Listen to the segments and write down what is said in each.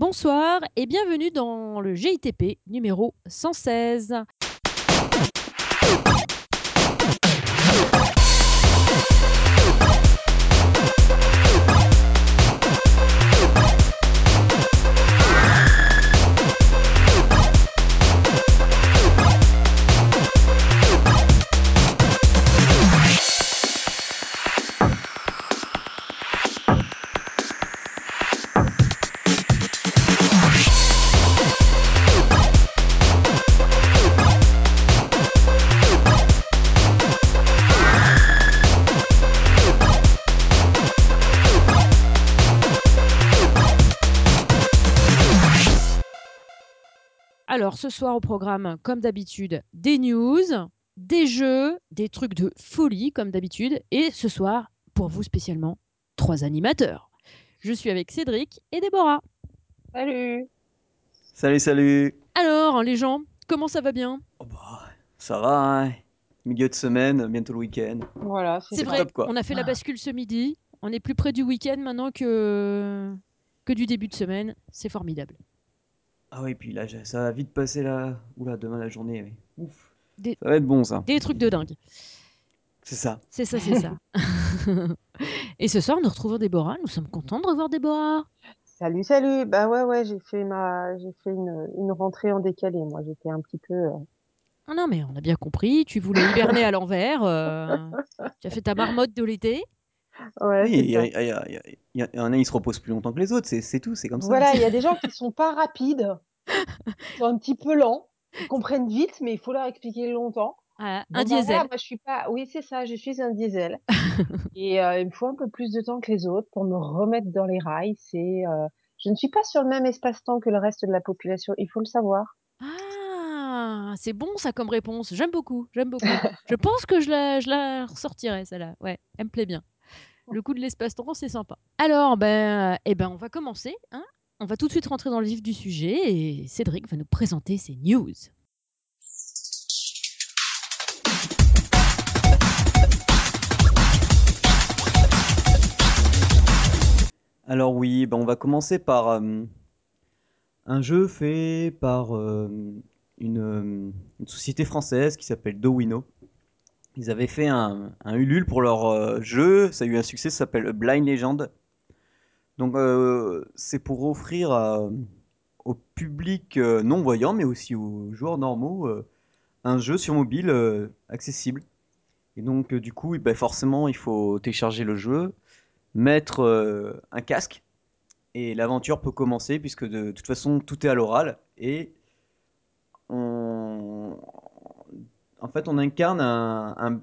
bonsoir et bienvenue dans le GITP numéro 116. Ce soir au programme, comme d'habitude, des news, des jeux, des trucs de folie comme d'habitude. Et ce soir, pour vous spécialement, trois animateurs. Je suis avec Cédric et Déborah. Salut Salut, salut Alors les gens, comment ça va bien? Oh bah, ça va, hein Milieu de semaine, bientôt le week-end. Voilà, C'est vrai, top, quoi. on a fait la bascule ce midi. On est plus près du week-end maintenant que, que du début de semaine. C'est formidable. Ah oui, puis là, j'ai- ça va vite passer là. Oula, demain la journée, oui. Ouf. Des- Ça va être bon, ça. Des trucs de dingue. C'est ça. C'est ça, c'est ça. et ce soir, nous retrouvons Déborah. Nous sommes contents de revoir Déborah. Salut, salut. Bah ouais, ouais, j'ai fait ma, j'ai fait une, une rentrée en décalé. Moi, j'étais un petit peu. euh, Ah non, mais on a bien compris. Tu voulais hiberner à l'envers. euh, tu as fait ta marmotte de l'été. Ouais, Oui, c'est il y, ça. a- il y a- il y a- il y en a, ils se reposent plus longtemps que les autres, c'est c'est tout, c'est comme ça. Voilà, il y a des gens qui sont pas rapides, qui sont un petit peu lents, qui comprennent vite, mais il faut leur expliquer longtemps. Ah, Bon, un bah voilà, diesel. moi, je suis pas. Oui, c'est ça. Je suis un diesel. Et euh, il me faut un peu plus de temps que les autres pour me remettre dans les rails. C'est, euh, je ne suis pas sur le même espace-temps que le reste de la population. Il faut le savoir. Ah, c'est bon ça comme réponse. J'aime beaucoup. J'aime beaucoup. Je pense que je la, je la ressortirai, celle-là. Ouais, elle me plaît bien. Le coup de l'espace-temps, c'est sympa. Alors, ben, eh ben, on va commencer. Hein on va tout de suite rentrer dans le vif du sujet et Cédric va nous présenter ses news. Alors oui, ben on va commencer par euh, un jeu fait par euh, une, euh, une société française qui s'appelle Dowino. Ils avaient fait un, un Ulule pour leur euh, jeu, ça a eu un succès, ça s'appelle Blind Legend. Donc euh, c'est pour offrir au public euh, non-voyant, mais aussi aux joueurs normaux, un jeu sur mobile accessible. Et donc du coup, eh ben, forcément, il faut télécharger le jeu, mettre un casque, et l'aventure peut commencer, puisque de, toute façon, tout est à l'oral, et on... en fait, on incarne un,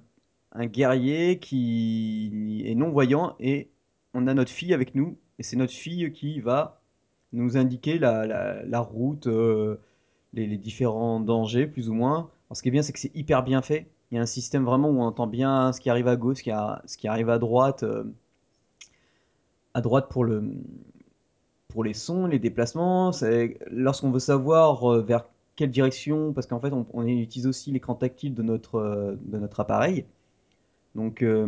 guerrier qui est non-voyant, et on a notre fille avec nous, et c'est notre fille qui va nous indiquer la, la- route, euh, les, différents dangers, plus ou moins. Ce qui est bien, c'est que c'est hyper bien fait. Il y a un système vraiment où on entend bien ce qui arrive à gauche, ce qui, arrive à droite, euh, à droite pour le, pour les sons, les déplacements. Lorsqu'on veut savoir euh, vers quelle direction, parce qu'en fait, on, on utilise aussi l'écran tactile de notre, euh, de notre appareil. Donc, euh,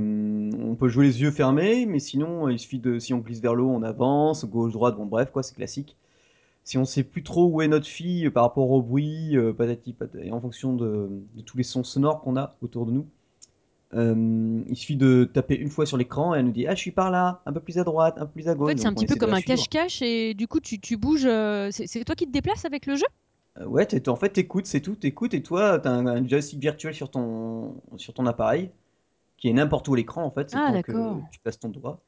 on peut jouer les yeux fermés, mais sinon, il suffit de, si on glisse vers le haut, on avance, gauche, droite, bon, bref, quoi, c'est classique. Si on sait plus trop où est notre fille euh, par rapport au bruit, euh, patati patata, et en fonction de, de tous les sons sonores qu'on a autour de nous, euh, il suffit de taper une fois sur l'écran et elle nous dit Ah, je suis par là, un peu plus à droite, un peu plus à En gauche. fait, c'est un petit peu comme un cache-cache et du coup, tu, tu bouges. euh, c'est toi qui te déplaces avec le jeu? Euh, ouais, t'es- en fait, t'écoutes, c'est tout, t'écoutes, et toi, t'as un, un joystick virtuel sur ton, sur ton appareil, qui est n'importe où à l'écran, en fait, c'est Ah, tant que d'accord. tu passes ton doigt.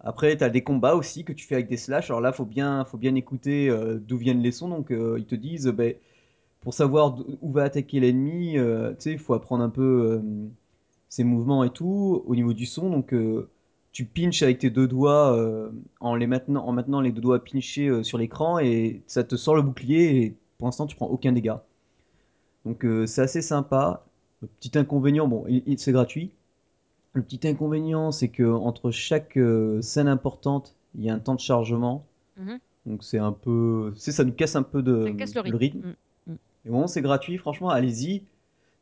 Après, t'as des combats aussi que tu fais avec des slash. Alors là, faut bien, faut bien écouter euh, d'où viennent les sons. Donc, euh, ils te disent, euh, ben, pour savoir où va attaquer l'ennemi, euh, tu sais, il faut apprendre un peu euh, ses mouvements et tout au niveau du son. Donc, euh, tu pinches avec tes deux doigts euh, en les maintenant, en maintenant les deux doigts pinchés euh, sur l'écran et ça te sort le bouclier. Et pour l'instant, tu prends aucun dégât. Donc, euh, c'est assez sympa. Le petit inconvénient, bon, il- il- c'est gratuit. Le petit inconvénient, c'est que entre chaque euh, scène importante, il y a un temps de chargement. Mhm. Donc c'est un peu, c'est ça nous casse un peu de casse le rythme. rythme. Mm. Mais bon, c'est gratuit, franchement, allez-y.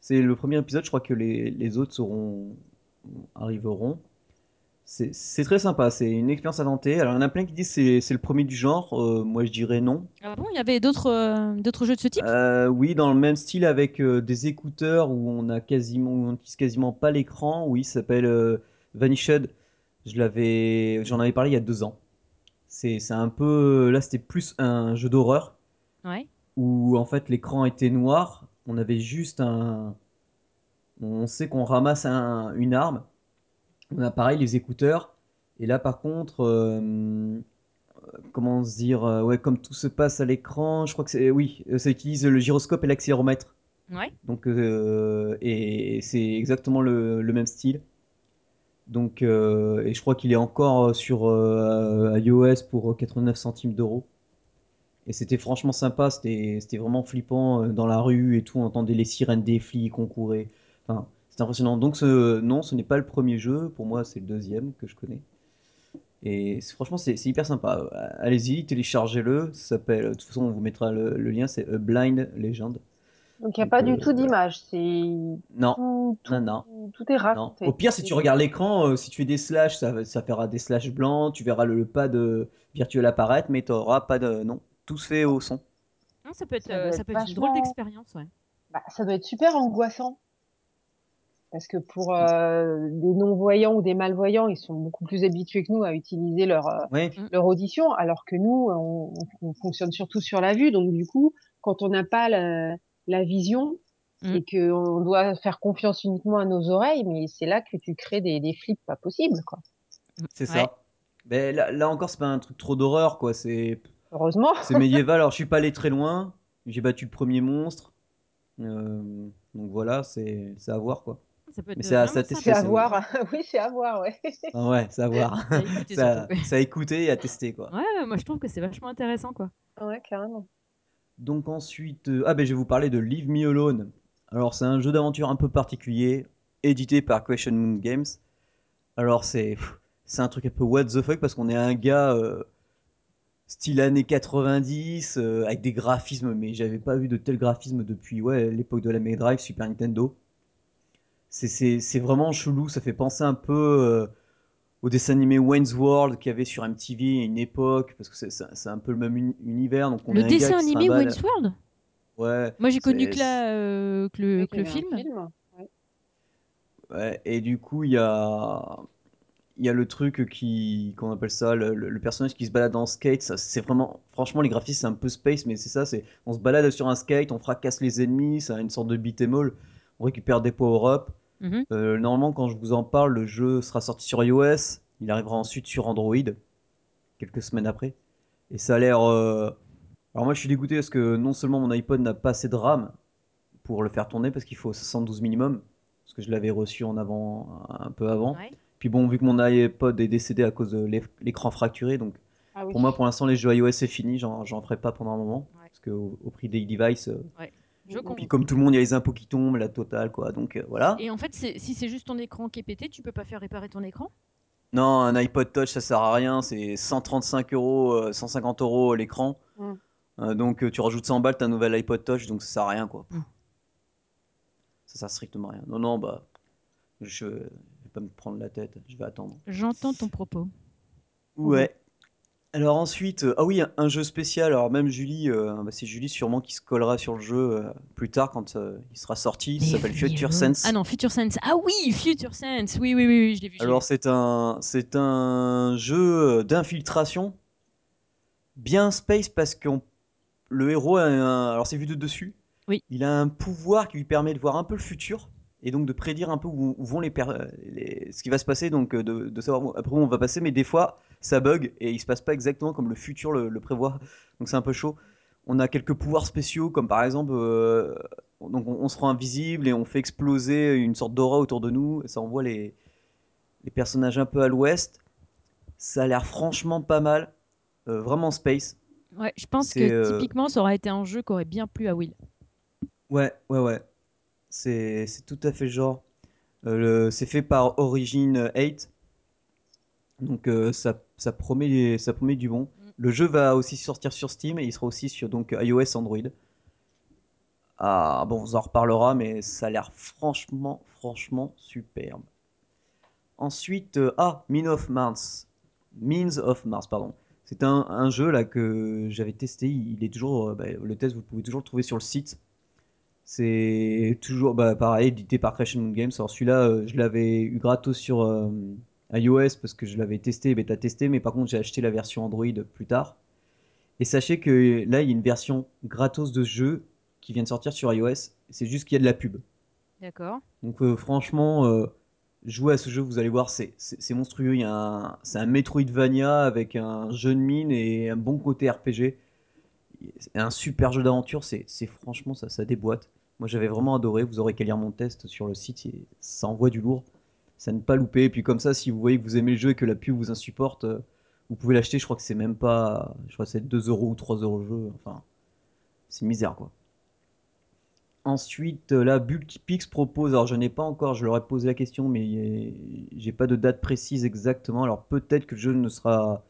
C'est le premier épisode, je crois que les, les autres seront arriveront. C'est très sympa, c'est une expérience à tenter. Alors, il y en a plein qui disent que c'est le premier du genre. Euh, moi, je dirais non. Ah bon, il y avait d'autres euh, d'autres jeux de ce type? Euh, oui, dans le même style avec des écouteurs où on a quasiment, où on n'utilise quasiment pas l'écran. Oui, ça s'appelle Vanished. Je l'avais, j'en avais parlé il y a deux ans. C'est c'est un peu, là, c'était plus un jeu d'horreur Ouais. où en fait l'écran était noir. On avait juste un, on sait qu'on ramasse un- une arme. On a pareil les écouteurs. Et là, par contre, euh, comment se dire, euh, ouais, comme tout se passe à l'écran, je crois que c'est, oui, euh, ça utilise le gyroscope et l'accéléromètre. Ouais. Donc, euh, et c'est exactement le, le même style. Donc, euh, et je crois qu'il est encore sur euh, iOS pour 89 centimes d'euros. Et c'était franchement sympa, c'était c'était vraiment flippant euh, dans la rue et tout, on entendait les sirènes des flics, on courait. Enfin, c'était impressionnant. Donc, ce, non, ce n'est pas le premier jeu, pour moi, c'est le deuxième que je connais. Et c'est- franchement, c'est c'est hyper sympa. Allez-y, téléchargez-le. Ça s'appelle, de toute façon, on vous mettra le, le lien, c'est A Blind Legend. Donc, il n'y a Donc, pas du euh, tout d'image. C'est Non, tout, non, tout, non. tout est Non. Au raconté. pire, si C'est- tu regardes l'écran, euh, si tu fais des slash, ça, ça fera des slash blancs, tu verras le, le pad euh, virtuel apparaître, mais tu n'auras pas de. Non, tout se fait au son. Ah, ça peut être Ça euh, peut être une drôle d'expérience, ouais. bah, ça doit être super angoissant. Parce que pour euh, des non-voyants ou des malvoyants, ils sont beaucoup plus habitués que nous à utiliser leur, euh, Ouais, leur audition, alors que nous, on, on fonctionne surtout sur la vue. Donc du coup, quand on n'a pas la, la vision Mm. et qu'on doit faire confiance uniquement à nos oreilles, mais c'est là que tu crées des, des flips pas possibles, quoi. c'est Ouais. ça. Mais là, là encore, c'est pas un truc trop d'horreur, quoi. C'est Heureusement. c'est médiéval. Alors, je suis pas allé très loin. J'ai battu le premier monstre. Euh, donc voilà, c'est c'est à voir, quoi. Ça peut Mais être c'est à, vraiment c'est à C'est tester, à c'est sympathique. voir. oui, c'est à voir, ouais. Ah ouais, c'est à voir. À écouter C'est à- surtout. c'est à écouter et à tester, quoi. Ouais, moi je trouve que c'est vachement intéressant, quoi. ouais, carrément. Donc ensuite, euh, ah ben je vais vous parler de Leave Me Alone. Alors c'est un jeu d'aventure un peu particulier, édité par Question Moon Games. Alors c'est pff, c'est un truc un peu what the fuck parce qu'on est un gars euh, style années 90 euh, avec des graphismes, mais j'avais pas vu de tels graphismes depuis ouais l'époque de la Mega Drive, Super Nintendo. C'est c'est c'est vraiment chelou, ça fait penser un peu euh, au dessin animé Wayne's World qu'il y avait sur MTV à une époque parce que c'est un peu le même uni- univers. Donc on Le dessin animé. Wayne's World? Ouais, Moi j'ai connu que, la, euh, que le, que film. film. Ouais. Ouais, et du coup, il y a, il y a le truc qui, qu'on appelle ça, le, personnage qui se balade en skate. Ça, c'est vraiment, franchement, les graphismes, c'est un peu space, mais c'est ça, c'est, on se balade sur un skate, on fracasse les ennemis, c'est une sorte de beat'em all. On récupère des power-up. Mhm. Euh, normalement, quand je vous en parle, le jeu sera sorti sur iOS. Il arrivera ensuite sur Android, quelques semaines après. Et ça a l'air. euh, Alors moi, je suis dégoûté parce que non seulement mon iPod n'a pas assez de RAM pour le faire tourner, parce qu'il faut 72 minimum, parce que je l'avais reçu en avant, un peu avant. Ouais. Puis bon, vu que mon iPod est décédé à cause de l'é- l'écran fracturé, donc Ah oui. pour moi, pour l'instant, les jeux iOS c'est fini, j'en j'en ferai pas pendant un moment, Ouais. parce qu'au au prix des devices, euh, Je Et comprends. puis comme tout le monde, il y a les impôts qui tombent, la totale, quoi, donc euh, voilà. Et en fait, si c'est juste ton écran qui est pété, tu peux pas faire réparer ton écran? Non, un iPod Touch, ça sert à rien, c'est 135 euros, euh, 150 euros l'écran, Mm. Euh, donc euh, tu rajoutes 100 balles, t'as un nouvel iPod Touch, donc ça sert à rien, quoi. Mm. Ça sert strictement à rien. Non, non, bah, je vais pas me prendre la tête, je vais attendre. J'entends ton propos. Ouais. Alors ensuite, euh, ah oui, un, jeu spécial. Alors même Julie, euh, bah, c'est Julie sûrement qui se collera sur le jeu euh, plus tard quand il sera sorti. Ça s'appelle Future Sense. Ah non, Future Sense. Ah oui, Future Sense. Oui, oui, oui, oui, je l'ai vu. je l'ai Alors c'est un, c'est un jeu d'infiltration, bien space parce que le héros a un, alors c'est vu de dessus. Oui. Il a un pouvoir qui lui permet de voir un peu le futur et donc de prédire un peu où, où vont les, per- les- ce qui va se passer, donc de, de savoir où- après où on va passer. Mais des fois, ça bug et il se passe pas exactement comme le futur le, le prévoit. Donc c'est un peu chaud. On a quelques pouvoirs spéciaux comme par exemple, euh, donc on, on se rend invisible et on fait exploser une sorte d'aura autour de nous. Ça envoie les, les personnages un peu à l'ouest. Ça a l'air franchement pas mal. Euh, vraiment space. Ouais, je pense que euh, typiquement, ça aurait été un jeu qui aurait bien plu à Will. Ouais, ouais, ouais. C'est c'est tout à fait genre. Euh, le- c'est fait par Origin 8. Donc euh, ça, ça, promet, ça promet du bon. Mm. Le jeu va aussi sortir sur Steam et il sera aussi sur donc, iOS Android. Ah bon, on en reparlera, mais ça a l'air franchement, franchement superbe. Ensuite, euh, ah, Mean of Mars. Means of Mars, pardon. C'est un, un jeu là que j'avais testé. Il est toujours, euh, bah, le test, vous pouvez toujours le trouver sur le site. C'est toujours bah, pareil, édité par Crescent Moon Games. Alors celui-là, euh, je l'avais eu gratos sur iOS parce que je l'avais testé, bêta testé, mais par contre j'ai acheté la version Android plus tard. Et sachez que là, il y a une version gratos de ce jeu qui vient de sortir sur iOS. C'est juste qu'il y a de la pub. D'accord. Donc euh, franchement, euh, jouer à ce jeu, vous allez voir, c'est monstrueux. Il y a un- c'est un Metroidvania avec un jeu de mine et un bon côté RPG. Un super jeu d'aventure, c'est c'est- franchement ça, ça déboîte. Moi j'avais vraiment adoré, vous aurez qu'à lire mon test sur le site, ça envoie du lourd. Ça ne pas louper. Et puis comme ça, si vous voyez que vous aimez le jeu et que la pub vous insupporte, euh, vous pouvez l'acheter. Je crois que c'est même pas, je crois que c'est 2 euros ou 3 euros le jeu. Enfin, c'est une misère quoi. Ensuite, euh, là, Bulkpix propose, alors je n'ai pas encore, je leur ai posé la question, mais j'ai pas de date précise exactement. Alors peut-être que le jeu ne sera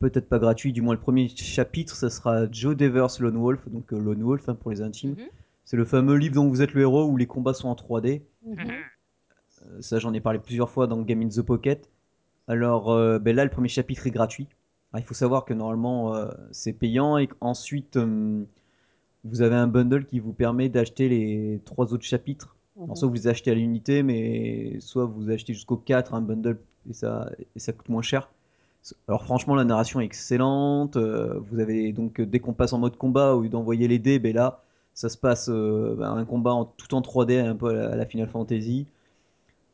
peut-être pas gratuit, du moins le premier chapitre, ça sera Joe Devers Lone Wolf, donc euh, Lone Wolf hein, pour les intimes. Mhm. C'est le fameux livre dont vous êtes le héros où les combats sont en 3D. Mhm. Euh, ça, j'en ai parlé plusieurs fois dans Game in the Pocket. Alors euh, ben là, le premier chapitre est gratuit. Alors, il faut savoir que normalement, euh, c'est payant et qu'ensuite, euh, vous avez un bundle qui vous permet d'acheter les trois autres chapitres. Alors, Mhm. soit vous les achetez à l'unité, mais soit vous achetez jusqu'au 4 un bundle et ça, et ça coûte moins cher. Alors franchement, la narration est excellente. euh, vous avez donc euh, dès qu'on passe en mode combat, au lieu d'envoyer les dés, ben là, ça se passe euh, ben, un combat en, tout en 3D, un peu à la, à la Final Fantasy.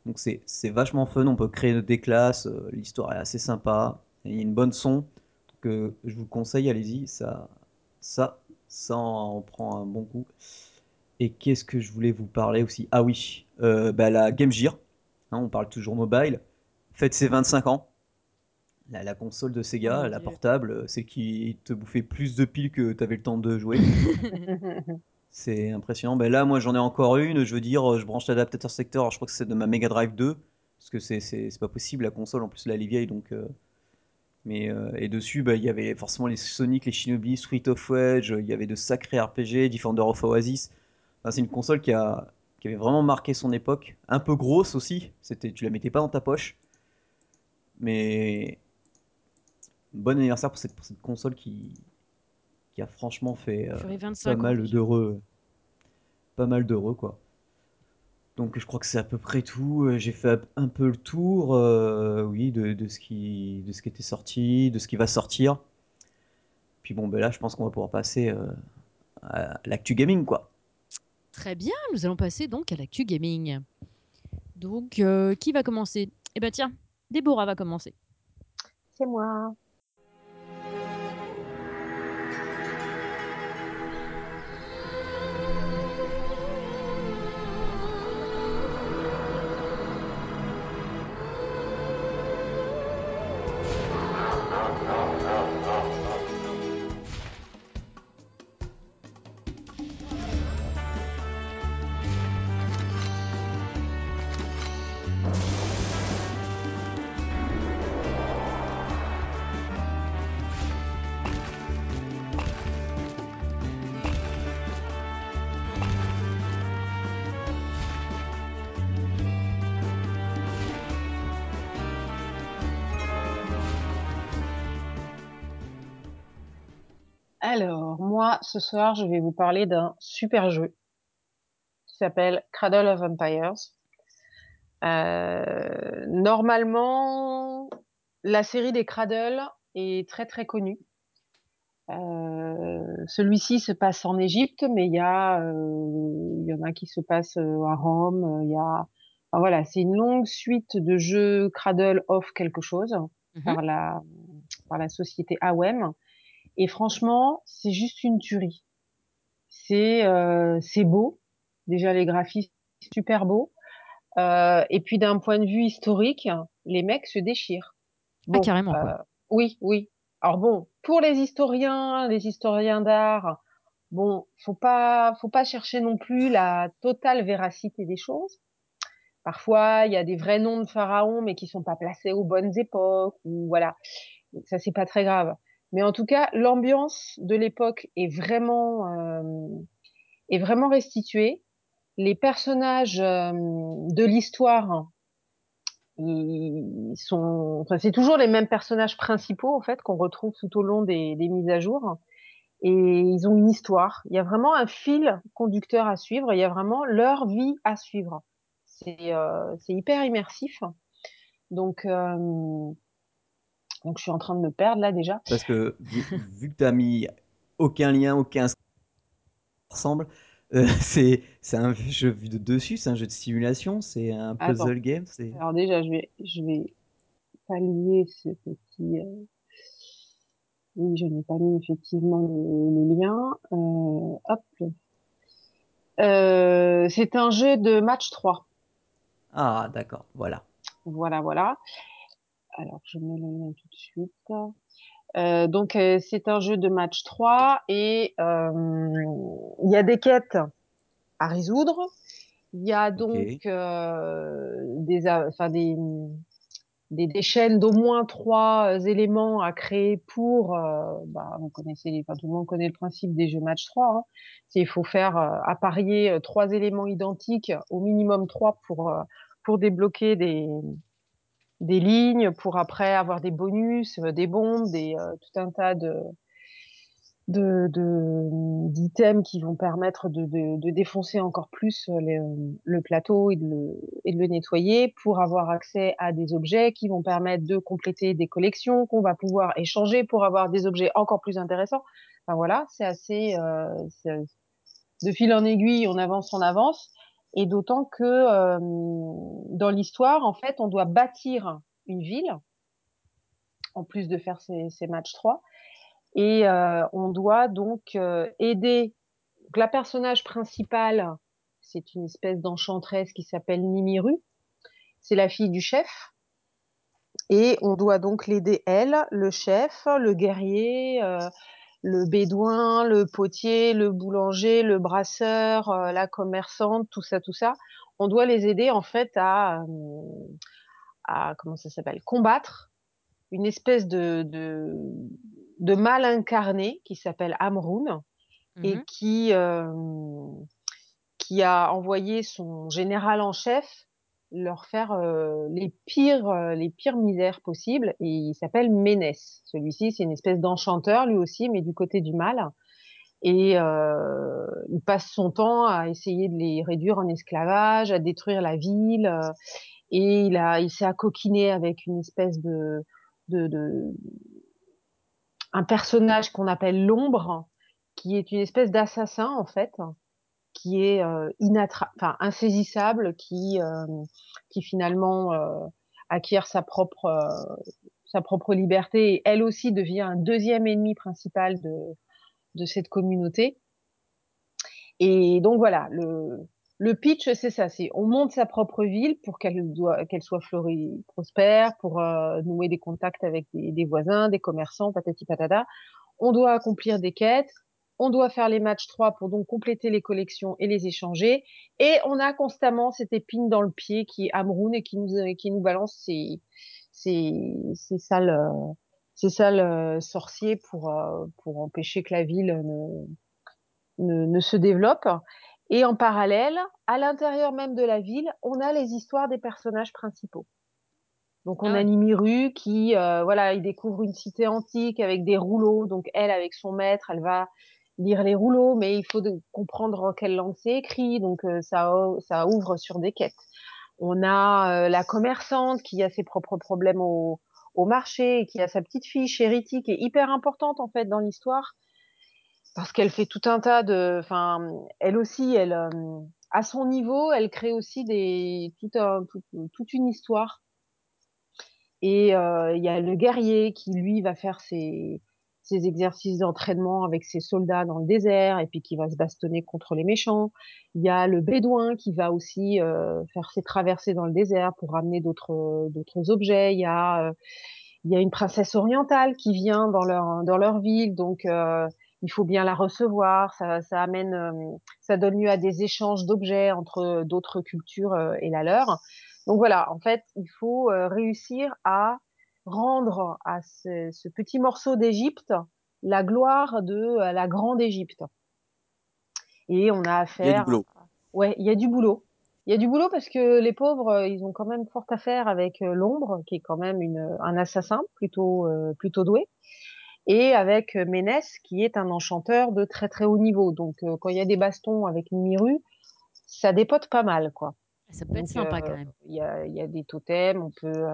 Donc c'est c'est vachement fun. On peut créer des classes. euh, L'histoire est assez sympa. Il y a une bonne son. Donc euh, je vous le conseille, allez-y. Ça, ça, ça en, en prend un bon coup. Et qu'est-ce que je voulais vous parler aussi? Ah oui, euh, bah, la Game Gear. Hein, on parle toujours mobile. Faites ses 25 ans. La, la console de Sega, la Dieu. portable, euh, c'est qui te bouffait plus de piles que tu avais le temps de jouer. C'est impressionnant. Ben là, moi, j'en ai encore une. Je veux dire, euh, je branche l'adaptateur secteur. Je crois que c'est de ma Mega Drive 2. Parce que c'est pas possible, la console. En plus, là, elle est vieille. Donc, euh, mais, euh, et dessus, bah, il y avait forcément les Sonic, les Shinobi, Street of Rage. Il y avait de sacrés RPG, Defender of Oasis. Enfin, c'est une console qui, a, qui avait vraiment marqué son époque. Un peu grosse aussi. Tu la mettais pas dans ta poche. Mais bon anniversaire pour cette, pour cette console qui, qui a franchement fait euh, pas 25 ans mal d'heureux. Pas mal d'heureux, quoi. Donc je crois que c'est à peu près tout. Euh, J'ai fait un peu le tour, euh, oui, de, de ce qui, de ce qui était sorti, de ce qui va sortir. Puis bon, ben là, je pense qu'on va pouvoir passer euh, à l'actu gaming, quoi. Très bien, nous allons passer donc à l'actu gaming. Donc, euh, qui va commencer? Eh ben tiens, Déborah va commencer. C'est moi. Alors, moi, ce soir, je vais vous parler d'un super jeu qui s'appelle Cradle of Empires. Euh, normalement, la série des Cradle est très très connue. Euh, celui-ci se passe en Égypte, mais il y a, euh, y en a qui se passent euh, à Rome. Il y a, enfin, voilà, c'est une longue suite de jeux Cradle of quelque chose Mhm. par la par la société AWEM. Et franchement, c'est juste une tuerie. C'est euh, c'est beau. Déjà les graphismes super beaux. Euh, et puis d'un point de vue historique, les mecs se déchirent. Ah, carrément, euh, oui, oui. Alors bon, pour les historiens, les historiens d'art, bon, faut pas, faut pas chercher non plus la totale véracité des choses. Parfois, il y a des vrais noms de pharaons, mais qui sont pas placés aux bonnes époques, ou voilà. Ça, c'est pas très grave. Mais en tout cas, l'ambiance de l'époque est vraiment, euh, est vraiment restituée. Les personnages euh, de l'histoire ils sont, enfin, c'est toujours les mêmes personnages principaux en fait qu'on retrouve tout au long des, mises à jour. Et ils ont une histoire. Il y a vraiment un fil conducteur à suivre. Il y a vraiment leur vie à suivre. C'est euh, hyper immersif. Donc donc je suis en train de me perdre là déjà. Parce que vu, que tu as mis aucun lien, aucun ensemble, euh, c'est un jeu vu de dessus, c'est un jeu de simulation, c'est un Attends. puzzle game. Alors déjà je vais je vais pas lier ce petit. euh, Oui, je n'ai pas mis effectivement le, le lien. Euh, hop. C'est un jeu de match 3. ah d'accord, voilà. Voilà, voilà. Alors, je mets le lien tout de suite. Euh, donc, euh, c'est un jeu de match 3 et euh, il y a des quêtes à résoudre. Il y a donc euh, des, enfin, des, des, des chaînes d'au moins trois éléments à créer pour, bah, vous connaissez, enfin, tout le monde connaît le principe des jeux match 3. Hein. C'est il faut faire apparier trois éléments identiques, au minimum trois pour, pour débloquer des, des lignes, pour après avoir des bonus, euh, des bombes, des, euh, tout un tas de, de, de- d'items qui vont permettre de, de, de défoncer encore plus euh, le plateau et de, le, et de le nettoyer pour avoir accès à des objets qui vont permettre de compléter des collections qu'on va pouvoir échanger pour avoir des objets encore plus intéressants. Enfin voilà, c'est assez euh, de fil en aiguille, on avance, on avance. Et d'autant que euh, dans l'histoire, en fait, on doit bâtir une ville en plus de faire ces, matchs 3 et euh, on doit donc euh, aider la personnage principale, c'est une espèce d'enchanteresse qui s'appelle Nimiru. C'est la fille du chef. Et on doit donc l'aider, elle, le chef, le guerrier, le bédouin, le potier, le boulanger, le brasseur, euh, la commerçante, tout ça, tout ça. On doit les aider en fait à, euh, à comment ça s'appelle, combattre une espèce de, de, de mal incarné qui s'appelle Amroun et qui, euh, qui a envoyé son général en chef leur faire les pires les pires misères possibles et il s'appelle Ménès. Celui-ci c'est une espèce d'enchanteur lui aussi mais du côté du mal et il passe son temps à essayer de les réduire en esclavage, à détruire la ville et il il s'est accoquiné avec une espèce de, de un personnage qu'on appelle l'ombre qui est une espèce d'assassin en fait qui est euh, insaisissable, qui euh, qui finalement euh, acquiert sa propre sa propre liberté et elle aussi devient un deuxième ennemi principal de de cette communauté. Et donc voilà, le le pitch c'est ça, c'est on monte sa propre ville pour qu'elle qu'elle soit fleurie, prospère, pour nouer des contacts avec des voisins, des commerçants, patati patata on doit accomplir des quêtes, on doit faire les matchs 3 pour donc compléter les collections et les échanger. Et on a constamment cette épine dans le pied qui est Amroun et qui nous, qui nous balance ces, ces, ces sales, euh, ces sales euh, sorciers pour, euh, pour empêcher que la ville ne, ne, ne se développe. Et en parallèle, à l'intérieur même de la ville, on a les histoires des personnages principaux. Donc on Ah a ouais. Nimiru qui, euh, voilà, il découvre une cité antique avec des rouleaux. Donc elle, avec son maître, elle va lire les rouleaux, mais il faut comprendre en quelle langue c'est écrit. Donc euh, ça, ça ouvre sur des quêtes. On a euh, la commerçante qui a ses propres problèmes au, au marché et qui a sa petite fille Charity qui est hyper importante en fait dans l'histoire parce qu'elle fait tout un tas de, enfin, elle aussi, elle, euh, à son niveau, elle crée aussi des, tout un, tout, toute une histoire et euh, il y a le guerrier qui, lui, va faire ses, ses exercices d'entraînement avec ses soldats dans le désert et puis qui va se bastonner contre les méchants. Il y a le bédouin qui va aussi euh, faire ses traversées dans le désert pour ramener d'autres d'autres objets. Il y a euh, il y a une princesse orientale qui vient dans leur dans leur ville, donc euh, il faut bien la recevoir. Ça, ça amène, euh, ça donne lieu à des échanges d'objets entre d'autres cultures euh, et la leur. Donc voilà, en fait, il faut euh, réussir à rendre à ce, ce petit morceau d'Égypte la gloire de euh, la grande Égypte. Et on a Il y a du affaire, boulot. ouais, il y a du boulot. Il y a du boulot parce que les pauvres, euh, ils ont quand même fort à faire avec euh, l'ombre, qui est quand même une, un assassin plutôt, euh, plutôt doué, et avec Ménès, qui est un enchanteur de très très haut niveau. Donc, euh, quand il y a des bastons avec Mimiru, ça dépote pas mal, quoi. Ça peut être Donc, sympa euh, quand même. il y a, il y a des totems, on peut.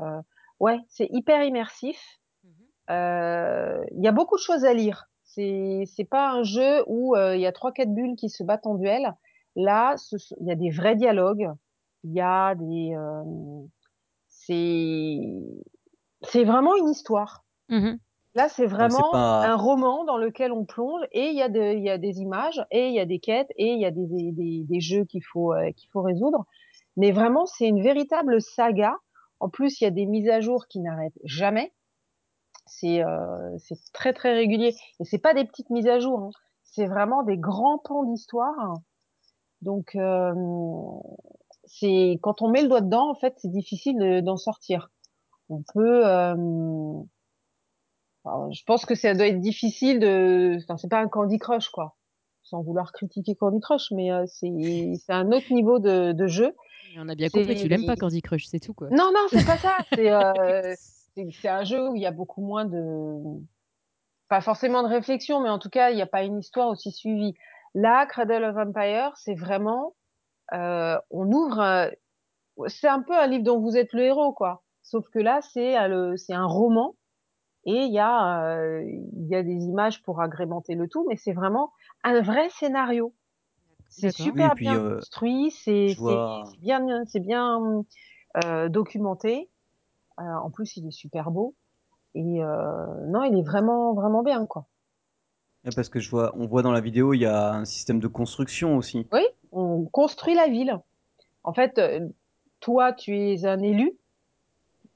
Ouais, c'est hyper immersif. Mhm. Euh, Il y a beaucoup de choses à lire. C'est c'est pas un jeu où euh, il y a trois quatre bulles qui se battent en duel. Là, il y a des vrais dialogues. Il y a des. euh, c'est c'est vraiment une histoire. Mhm. Là, c'est vraiment pas. un roman dans lequel on plonge et il y a de, y a des images et il y a des quêtes et il y a des, des, des, des jeux qu'il faut, euh, qu'il faut résoudre. Mais vraiment, c'est une véritable saga. En plus, il y a des mises à jour qui n'arrêtent jamais. C'est euh, très très régulier et c'est pas des petites mises à jour. hein. C'est vraiment des grands pans d'histoire. Donc euh, quand on met le doigt dedans, en fait, c'est difficile de- d'en sortir. On peut, euh, je pense que ça doit être difficile de, enfin c'est pas un Candy Crush quoi, sans vouloir critiquer Candy Crush, mais euh, c'est c'est un autre niveau de, de jeu. Et on a bien compris tu l'aimes pas Candy Crush, c'est tout quoi. non non c'est pas ça, c'est euh, c'est un jeu où il y a beaucoup moins de pas forcément de réflexion, mais en tout cas, il n'y a pas une histoire aussi suivie. Là, Cradle of Empire, c'est vraiment, euh, on ouvre, un- c'est un peu un livre dont vous êtes le héros, quoi. Sauf que là, c'est euh, le, c'est un roman et il y a, euh, il y a des images pour agrémenter le tout, mais c'est vraiment un vrai scénario. C'est D'accord. Oui, et super puis bien euh, construit, c'est, je c'est, vois. c'est bien, c'est bien euh, documenté. Euh, en plus, il est super beau et euh, non, il est vraiment, vraiment bien, quoi. Ouais, Parce que je vois, on voit dans la vidéo, il y a un système de construction aussi. Oui, on construit la ville. En fait, toi, tu es un élu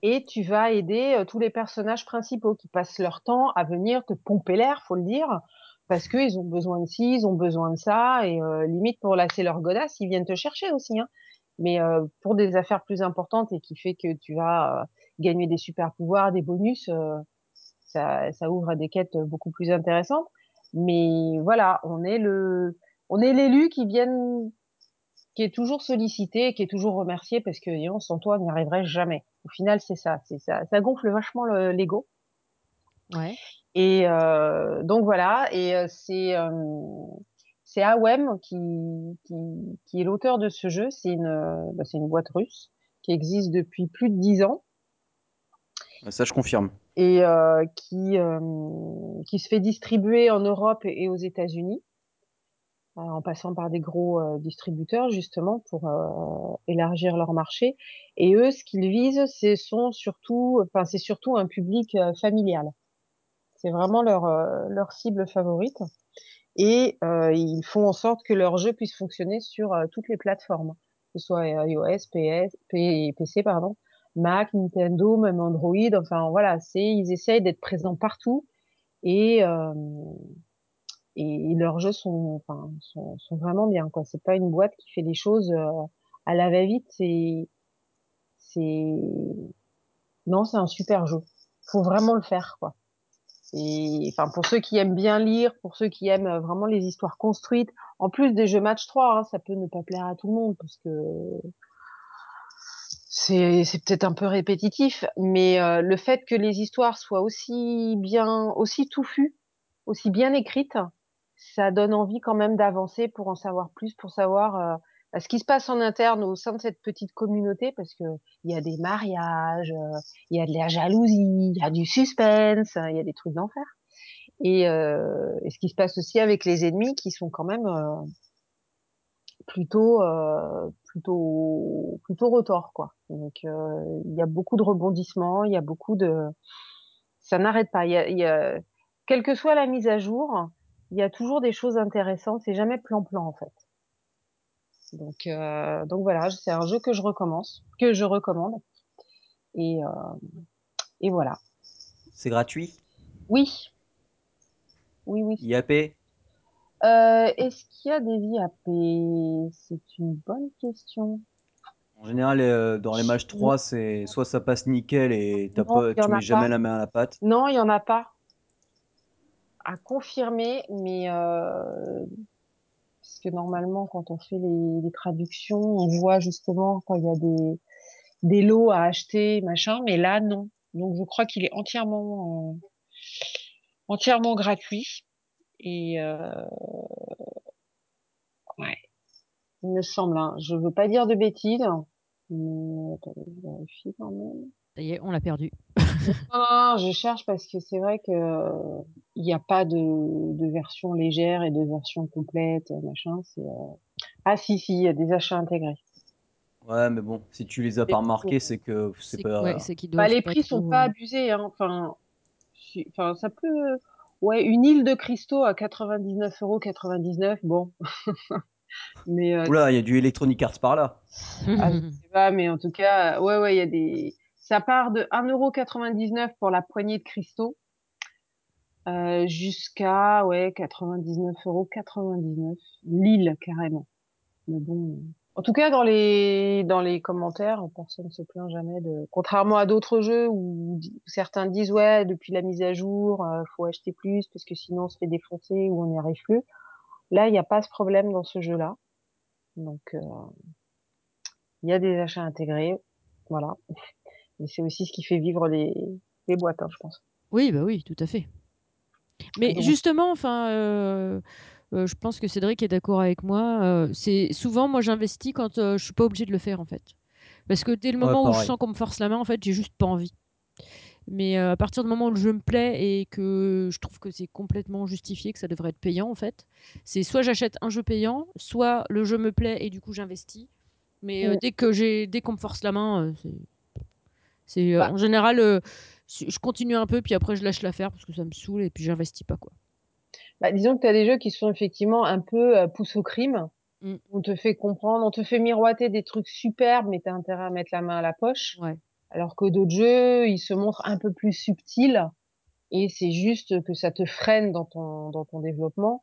et tu vas aider euh, tous les personnages principaux qui passent leur temps à venir te pomper l'air, faut le dire, parce qu'ils ont besoin de ci, ils ont besoin de ça, et euh, limite pour lasser leur godasse, ils viennent te chercher aussi. Hein. Mais euh, pour des affaires plus importantes et qui fait que tu vas euh, gagner des super pouvoirs, des bonus, euh, ça, ça ouvre des quêtes beaucoup plus intéressantes. Mais voilà, on est le, on est l'élu qui viennent qui est toujours sollicité, qui est toujours remercié parce que disons, sans toi, on n'y arriverait jamais. Au final, c'est ça, c'est ça, ça gonfle vachement le- l'ego. Ouais. Et euh, donc voilà, et euh, c'est euh, c'est AWEM qui, qui qui est l'auteur de ce jeu. C'est une bah, c'est une boîte russe qui existe depuis plus de dix ans Ouais, Ça, je confirme. et euh, qui euh, qui se fait distribuer en Europe et aux États-Unis. Euh, en passant par des gros euh, distributeurs justement pour euh, élargir leur marché. Et eux, ce qu'ils visent, c'est sont surtout, enfin c'est surtout un public familial. C'est vraiment leur leur cible favorite. Et ils font en sorte que leur jeu puisse fonctionner sur toutes les plateformes, que ce soit iOS, PS, PC, pardon, Mac, Nintendo, même Android. Enfin voilà, c'est ils essayent d'être présents partout et et, leurs jeux sont, enfin, sont, vraiment bien, quoi. C'est pas une boîte qui fait des choses euh, à la va-vite. C'est, non, c'est un super jeu. Faut vraiment le faire, quoi. Et enfin, pour ceux qui aiment bien lire, pour ceux qui aiment euh, vraiment les histoires construites, en plus des jeux match 3, hein, ça peut ne pas plaire à tout le monde parce que c'est, c'est peut-être un peu répétitif, mais euh, le fait que les histoires soient aussi bien, aussi touffues, aussi bien écrites, ça donne envie quand même d'avancer pour en savoir plus, pour savoir euh, bah, ce qui se passe en interne au sein de cette petite communauté, parce que il y a des mariages, euh, il y a de la jalousie, il y a du suspense, il y a des trucs d'enfer. Et, euh, et ce qui se passe aussi avec les ennemis qui sont quand même euh, plutôt euh, plutôt plutôt retors quoi. Donc euh, il y a beaucoup de rebondissements, il y a beaucoup de ça n'arrête pas. Y a, y a quelle que soit la mise à jour, il y a toujours des choses intéressantes. C'est jamais plan-plan en fait. Donc euh, donc voilà, c'est un jeu que je recommence, que je recommande. Et euh, et voilà. C'est gratuit? Oui, oui, oui. IAP Euh, est-ce qu'il y a des IAP? C'est une bonne question. En général, euh, dans les matchs 3, c'est soit ça passe nickel et t'as Non, pas, tu mets jamais pas. la main à la pâte. Non, il y en a pas à confirmer, mais euh, Parce que normalement, quand on fait les, traductions, on voit justement quand il y a des, des lots à acheter, machin, mais là, non. Donc, je crois qu'il est entièrement, euh, entièrement gratuit. Et euh, ouais, il me semble. Hein. Je veux pas dire de bêtises, mais attendez, je vérifie quand même. Ça y est, on l'a perdu. non, je cherche parce que c'est vrai que il n'y a pas de, de version légère et de version complète, machin. Euh... ah si si, il y a des achats intégrés. Ouais, mais bon, si tu les as pas remarqués, c'est que c'est pas. Ouais, c'est qu'ils Bah, les pas prix sont pas euh, abusés, hein. Enfin, ça peut. Ouais, une île de cristaux à 99,99 euros, bon. mais euh, Oula, il y a du Electronic Arts par là. ah, je sais pas, mais en tout cas, ouais, ouais, il y a des. Ça part de 1,99€ pour la poignée de cristaux euh, jusqu'à ouais 99,99€, l'île carrément. Mais bon. En tout cas, dans les dans les commentaires, personne ne se plaint jamais de. Contrairement à d'autres jeux où certains disent ouais depuis la mise à jour, euh, faut acheter plus parce que sinon on se fait défoncer ou on n'y arrive plus. Là, il n'y a pas ce problème dans ce jeu-là. Donc euh, il y a des achats intégrés, voilà. Mais c'est aussi ce qui fait vivre les les boîtes, hein, je pense. Oui, bah oui, tout à fait. Mais Donc- justement, enfin, euh, euh, je pense que Cédric est d'accord avec moi. euh, c'est souvent, moi, j'investis quand euh, je suis pas obligé de le faire, en fait. Parce que dès le Ouais, moment où je sens qu'on me force la main, en fait, j'ai juste pas envie. Mais euh, à partir du moment où le jeu me plaît et que je trouve que c'est complètement justifié, que ça devrait être payant, en fait, c'est soit j'achète un jeu payant, soit le jeu me plaît et du coup j'investis. Mais dès que j'ai, dès qu'on me force la main, euh, c'est, c'est euh, Bah. en général, euh, je continue un peu, puis après je lâche l'affaire parce que ça me saoule et puis j'investis pas quoi. Bah, disons que tu as des jeux qui sont effectivement un peu euh, pousse au crime. Mm. On te fait comprendre, on te fait miroiter des trucs superbes, mais tu as intérêt à mettre la main à la poche. Ouais. Alors que d'autres jeux, ils se montrent un peu plus subtils et c'est juste que ça te freine dans ton, dans ton développement,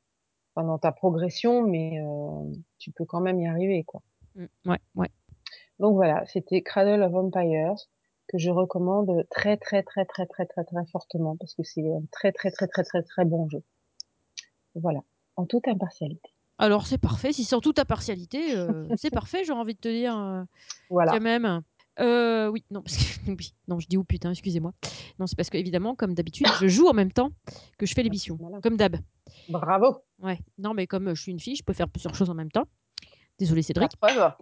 enfin, dans ta progression, mais euh, tu peux quand même y arriver, quoi. Mm. Ouais, ouais. Donc voilà, c'était Cradle of Empires que je recommande très très très très très très très fortement parce que c'est un très très très très très très bon jeu. Voilà, en toute impartialité. Alors c'est parfait. Si c'est en toute impartialité, euh, c'est parfait. J'ai envie de te dire euh, Voilà. quand même. Euh, oui, non, parce que oui, non, je dis oh putain, excusez-moi. Non, c'est parce que évidemment, comme d'habitude, je joue en même temps que je fais l'émission, Voilà. comme d'hab. Bravo. Ouais. Non, mais comme euh, je suis une fille, je peux faire plusieurs choses en même temps. Désolée, La Cédric.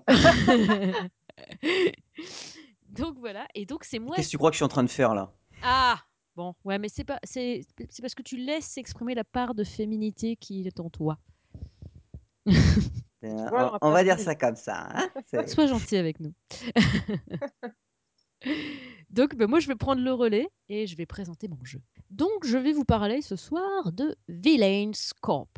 donc voilà. Et donc c'est moi. Qu'est-ce que tu crois que je suis en train de faire là? Ah bon, ouais, mais c'est pas, c'est, c'est parce que tu laisses s'exprimer la part de féminité qui est en toi. Euh, vois, on, on va dire ça comme ça. hein, Sois gentil avec nous. Donc, ben, moi, je vais prendre le relais et je vais présenter mon jeu. Donc, je vais vous parler ce soir de Villains Corp.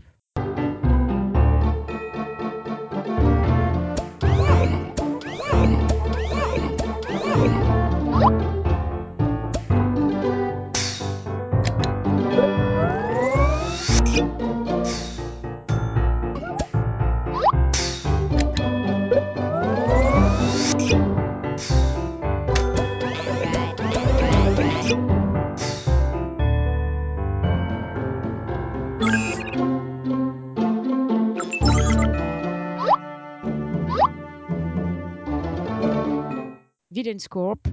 Corp.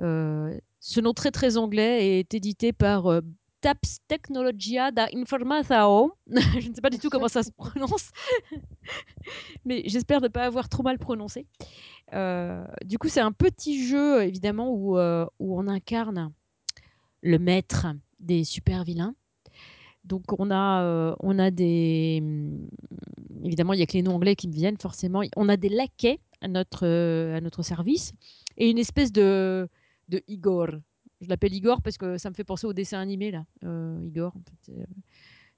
Euh, ce nom très très anglais est édité par euh, Taps Tecnologia da Informação. je ne sais pas du tout comment ça se prononce, mais j'espère ne pas avoir trop mal prononcé. Euh, du coup, c'est un petit jeu évidemment où, où on incarne le maître des super vilains. Donc on a, on a des... Évidemment, il y a que les noms anglais qui me viennent forcément. On a des laquais à notre, à notre service et une espèce de, Igor. Je l'appelle Igor parce que ça me fait penser au dessin animé, là. Euh, Igor, euh,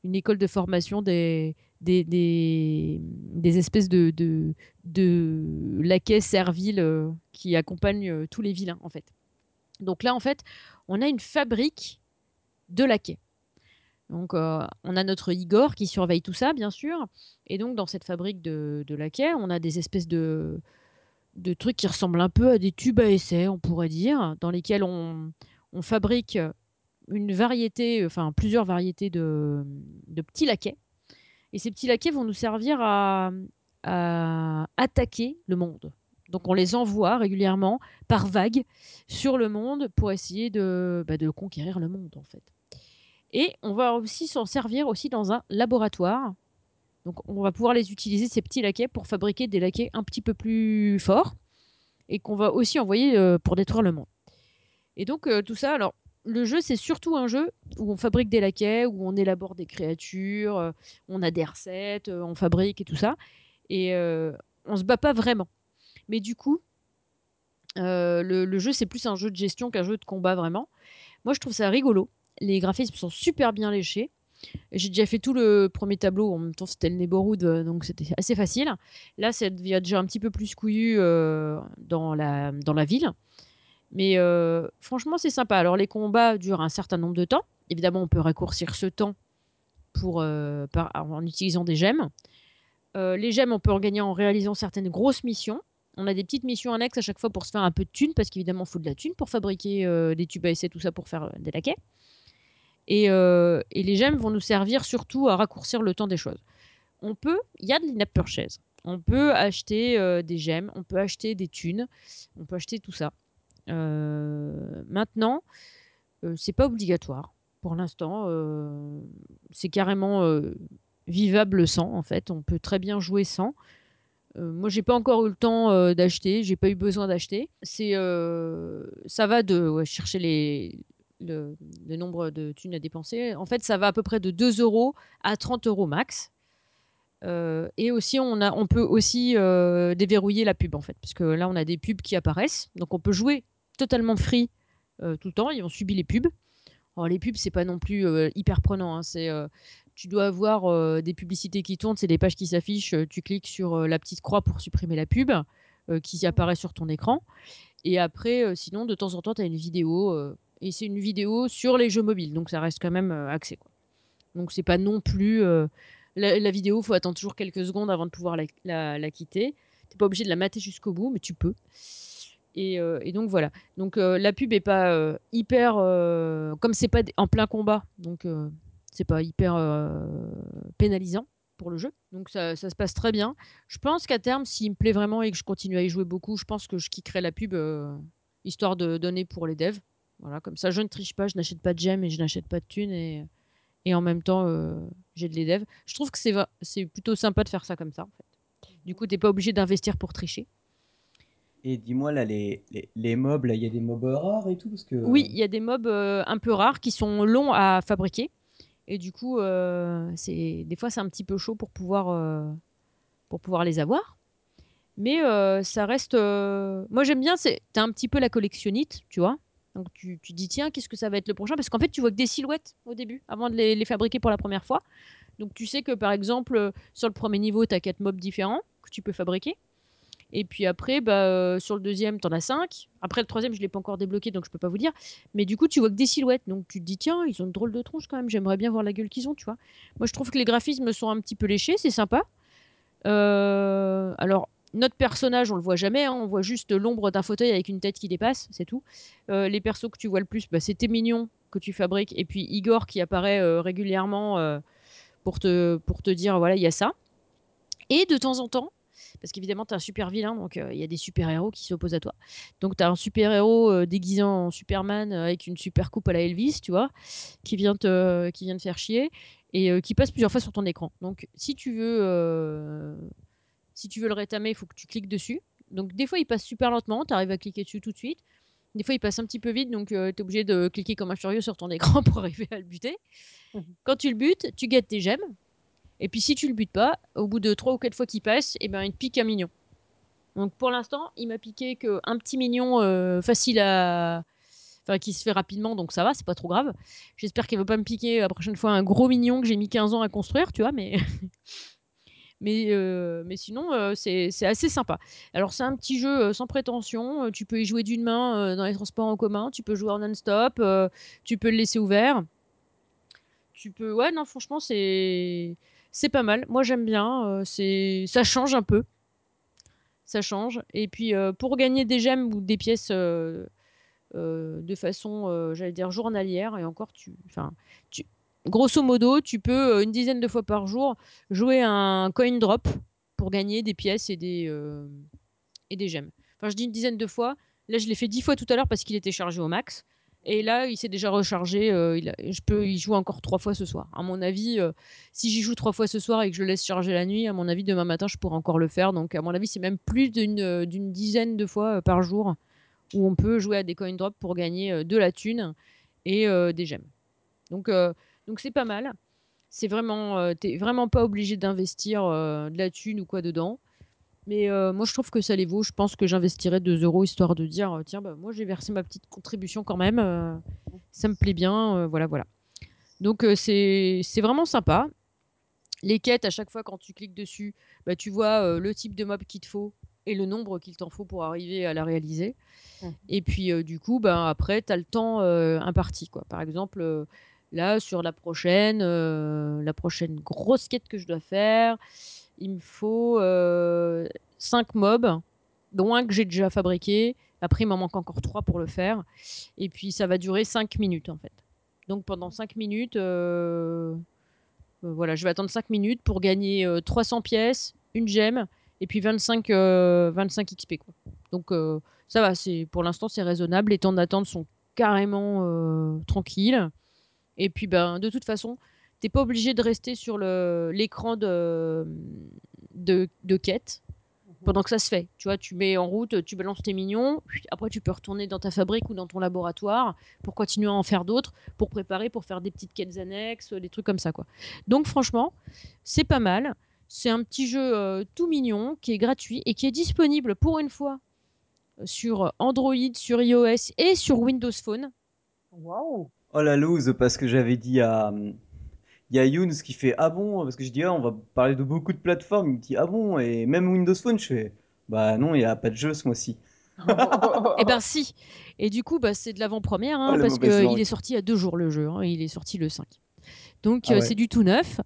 une école de formation des, des, espèces de, laquais serviles euh, qui accompagnent euh, tous les vilains, en fait. Donc là, en fait, on a une fabrique de laquais. Donc, on a notre Igor qui surveille tout ça, bien sûr. Et donc, dans cette fabrique de laquais, on a des espèces de, de trucs qui ressemblent un peu à des tubes à essai, on pourrait dire, dans lesquels on, fabrique une variété, enfin plusieurs variétés de, petits laquais. Et ces petits laquais vont nous servir à, attaquer le monde. Donc on les envoie régulièrement par vagues sur le monde pour essayer de, bah, de conquérir le monde en fait. Et on va aussi s'en servir aussi dans un laboratoire. Donc on va pouvoir les utiliser, ces petits laquais, pour fabriquer des laquais un petit peu plus forts et qu'on va aussi envoyer euh, pour détruire le monde. Et donc euh, tout ça, alors le jeu c'est surtout un jeu où on fabrique des laquais, où on élabore des créatures, euh, on a des recettes, on fabrique et tout ça. Et on se bat pas vraiment. Mais du coup, le jeu c'est plus un jeu de gestion qu'un jeu de combat vraiment. Moi je trouve ça rigolo. Les graphismes sont super bien léchés. J'ai déjà fait tout le premier tableau, en même temps c'était le Neighborhood, euh, donc c'était assez facile. Là, devient déjà un petit peu plus couillu euh, dans, la, ville. Mais euh, franchement, c'est sympa. Alors, les combats durent un certain nombre de temps. Évidemment, on peut raccourcir ce temps en utilisant des gemmes. Les gemmes, on peut en gagner en réalisant certaines grosses missions. On a des petites missions annexes à chaque fois pour se faire un peu de thunes, parce qu'évidemment, il faut de la thune pour fabriquer des tubes à essai, tout ça pour faire des laquais. Et, euh, et les gemmes vont nous servir surtout à raccourcir le temps des choses. On peut, il y a de l'in-app purchase. On peut acheter euh, des gemmes, on peut acheter des thunes, on peut acheter tout ça. Euh, maintenant, euh, c'est pas obligatoire. Pour l'instant, c'est carrément vivable sans. En fait, on peut très bien jouer sans. Moi, j'ai pas encore eu le temps d'acheter, j'ai pas eu besoin d'acheter. C'est, ça va de chercher les, le, nombre de thunes à dépenser. En fait, ça va à peu près de 2 euros à 30 euros max. Euh, et aussi, on, peut aussi euh, déverrouiller la pub, en fait, parce que là, on a des pubs qui apparaissent. Donc, on peut jouer totalement free euh, tout le temps et on subit les pubs. Alors, les pubs, c'est pas non plus hyper prenant. hein. Tu dois avoir des publicités qui tournent, c'est des pages qui s'affichent. Tu cliques sur la petite croix pour supprimer la pub qui apparaît sur ton écran. Et après, sinon, de temps en temps, tu as une vidéo. Et c'est une vidéo sur les jeux mobiles. Donc, ça reste quand même euh, axé. Quoi. Donc, c'est pas non plus. euh, la, la vidéo, faut attendre toujours quelques secondes avant de pouvoir la, la- la quitter. T'es pas obligé de la mater jusqu'au bout, mais tu peux. Et, euh, donc voilà. Donc la pub est pas hyper, comme c'est pas en plein combat, donc c'est pas hyper pénalisant pour le jeu. Donc ça, se passe très bien. Je pense qu'à terme, s'il me plaît vraiment et que je continue à y jouer beaucoup, je pense que je kickerai la pub histoire de donner pour les devs. Voilà, comme ça, je ne triche pas, je n'achète pas de gemmes et je n'achète pas de thunes et, et en même temps, euh, j'ai de les devs. Je trouve que c'est plutôt sympa de faire ça comme ça. En fait. Du coup, t'es pas obligé d'investir pour tricher. Et dis-moi là, les, les, les mobs, il y a des mobs rares et tout parce que. Oui, il y a des mobs euh, un peu rares qui sont longs à fabriquer. Et du coup, euh, c'est des fois, c'est un petit peu chaud pour pouvoir, euh, pour pouvoir les avoir. Mais ça reste. Moi, j'aime bien. C'est... T'as un petit peu la collectionnite, tu vois. Donc, tu, tu dis, tiens, qu'est-ce que ça va être le prochain? Parce qu'en fait, tu vois que des silhouettes au début, avant de les, fabriquer pour la première fois. Donc, tu sais que par exemple, euh, sur le premier niveau, tu as quatre mobs différents que tu peux fabriquer. Et puis après, bah, euh, sur le deuxième, t'en as cinq. Après, le troisième, je l'ai pas encore débloqué, donc je peux pas vous dire. Mais du coup, tu vois que des silhouettes. Donc tu te dis, tiens, ils ont une drôle de tronche quand même. J'aimerais bien voir la gueule qu'ils ont, tu vois. Moi, je trouve que les graphismes sont un petit peu léchés, c'est sympa. Euh, alors, notre personnage, on le voit jamais. hein. on voit juste l'ombre d'un fauteuil avec une tête qui dépasse, c'est tout. Euh, les persos que tu vois le plus, bah, c'est tes mignons que tu fabriques. Et puis Igor qui apparaît euh, régulièrement euh, pour, te, dire, voilà, il y a ça. Et de temps en temps, parce qu'évidemment, tu es un super vilain, donc il y a des super-héros qui s'opposent à toi. Donc, tu as un super-héros déguisé en Superman avec une super coupe à la Elvis, tu vois, qui vient te, qui vient te faire chier et qui passe plusieurs fois sur ton écran. Donc, si tu veux, si tu veux le rétamer, il faut que tu cliques dessus. Donc, des fois, il passe super lentement, tu arrives à cliquer dessus tout de suite. Des fois, il passe un petit peu vite, donc tu es obligé de cliquer comme un furieux sur ton écran pour arriver à le buter. Mhm. Quand tu le butes, tu gâtes tes gemmes. Et puis si tu le butes pas, au bout de 3 ou 4 fois qu'il passe, et ben il te pique un mignon. Donc pour l'instant, il m'a piqué qu'un petit mignon euh, facile à. Enfin, qui se fait rapidement, donc ça va, c'est pas trop grave. J'espère qu'il va pas me piquer la prochaine fois un gros mignon que j'ai mis 15 ans à construire, tu vois, mais. Mais, mais sinon, c'est assez sympa. Alors, c'est un petit jeu sans prétention. tu peux y jouer d'une main dans les transports en commun. Tu peux jouer en non-stop. tu peux le laisser ouvert. Tu peux. Ouais, non, franchement, c'est pas mal. Moi, j'aime bien. ça change un peu. Ça change. Et puis, pour gagner des gemmes ou des pièces de façon, j'allais dire, journalière, et encore, tu. Tu. Grosso modo, tu peux euh, une dizaine de fois par jour jouer un coin drop pour gagner des pièces et des, euh, et des gemmes. Enfin, je dis une dizaine de fois. Là, je l'ai fait dix fois tout à l'heure parce qu'il était chargé au max. Et là, il s'est déjà rechargé. euh, il je peux y jouer encore trois fois ce soir. À mon avis, si j'y joue trois fois ce soir et que je le laisse charger la nuit, à mon avis, demain matin, je pourrai encore le faire. Donc, à mon avis, c'est même plus d'une dizaine de fois par jour où on peut jouer à des coin drops pour gagner de la thune et des gemmes. Donc, donc c'est pas mal. C'est vraiment, euh, t'es vraiment pas obligé d'investir euh, de la thune ou quoi dedans. Mais euh, moi, je trouve que ça les vaut. Je pense que j'investirais 2 euros histoire de dire euh, tiens, bah, moi, j'ai versé ma petite contribution quand même. ça me plaît bien. voilà, voilà. Donc, c'est c'est vraiment sympa. Les quêtes, à chaque fois, quand tu cliques dessus, bah, tu vois le type de mob qu'il te faut et le nombre qu'il t'en faut pour arriver à la réaliser. Et puis, euh, du coup, bah, après, tu as le temps euh, imparti. Quoi. Par exemple, euh, là, sur la prochaine, euh, la prochaine grosse quête que je dois faire, il me faut 5 mobs, dont un que j'ai déjà fabriqué. Après, il m'en manque encore 3 pour le faire. Et puis, ça va durer 5 minutes, en fait. Donc, pendant 5 minutes, euh, euh, voilà, je vais attendre 5 minutes pour gagner euh, 300 pièces, une gemme, et puis 25, euh, 25 XP. Donc, euh, ça va, pour l'instant, c'est raisonnable. Les temps d'attente sont carrément euh, tranquilles. Et puis, ben, de toute façon, t'es pas obligé de rester sur l'écran de, de, de quête pendant que ça se fait. Tu vois, tu mets en route, tu balances tes mignons, après tu peux retourner dans ta fabrique ou dans ton laboratoire pour continuer à en faire d'autres, pour préparer, pour faire des petites quêtes annexes, des trucs comme ça, quoi. Donc franchement, c'est pas mal. C'est un petit jeu euh, tout mignon qui est gratuit et qui est disponible pour une fois sur Android, sur iOS et sur Windows Phone. Waouh. Oh la loose, parce que j'avais dit à. Il y a Younes qui fait Ah bon? Parce que je dis Ah, on va parler de beaucoup de plateformes. Il me dit Ah bon? Et même Windows Phone, je fais Bah non, il n'y a pas de jeu ce mois-ci. Eh ben si. Et du coup, bah, c'est de l'avant-première hein, Oh, la parce mauvaise qu'il est sorti il y a deux jours le jeu. hein, il est sorti le 5. Donc Ah euh, ouais. c'est du tout neuf.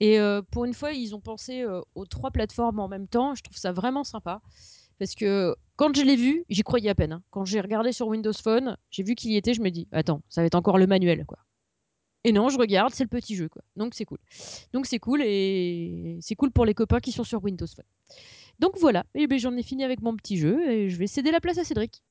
Et euh, pour une fois, ils ont pensé euh, aux trois plateformes en même temps. Je trouve ça vraiment sympa. Parce que quand je l'ai vu, j'y croyais à peine. hein. Quand j'ai regardé sur Windows Phone, j'ai vu qu'il y était, je me dis, attends, ça va être encore le manuel, quoi. Et non, je regarde, c'est le petit jeu, quoi. Donc c'est cool. Donc c'est cool et c'est cool pour les copains qui sont sur Windows Phone. Donc voilà, et ben j'en ai fini avec mon petit jeu et je vais céder la place à Cédric.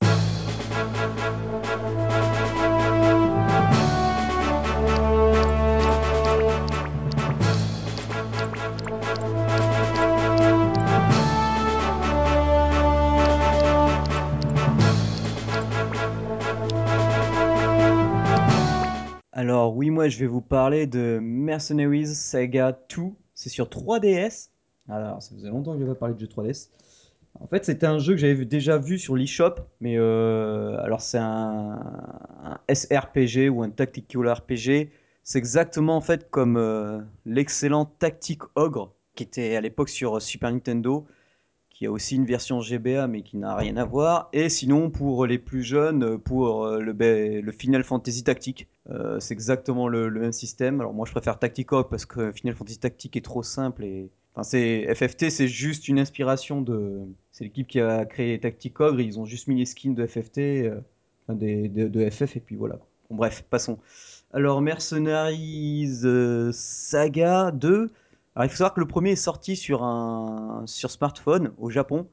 Alors, oui, moi je vais vous parler de Mercenaries Saga 2. C'est sur 3DS. Alors, ça faisait longtemps que je n'avais pas parlé de jeu 3DS. En fait, c'était un jeu que j'avais déjà vu sur l'eShop, mais euh, alors c'est un, SRPG ou un Tactical RPG. C'est exactement en fait comme euh, l'excellent Tactic Ogre qui était à l'époque sur Super Nintendo, qui a aussi une version GBA mais qui n'a rien à voir. Et sinon, pour les plus jeunes, pour euh, le, le Final Fantasy Tactique. Euh, c'est exactement le, même système. Alors moi, je préfère Tactic Ogre parce que Final Fantasy Tactique est trop simple et Enfin, c'est FFT, c'est juste une inspiration de. C'est l'équipe qui a créé Tactic Ogre. Ils ont juste mis les skins de FFT, euh, de, FF, et puis voilà. Bon, bref, passons. Alors, Mercenaries Saga 2. Alors, il faut savoir que le premier est sorti sur un sur smartphone au Japon.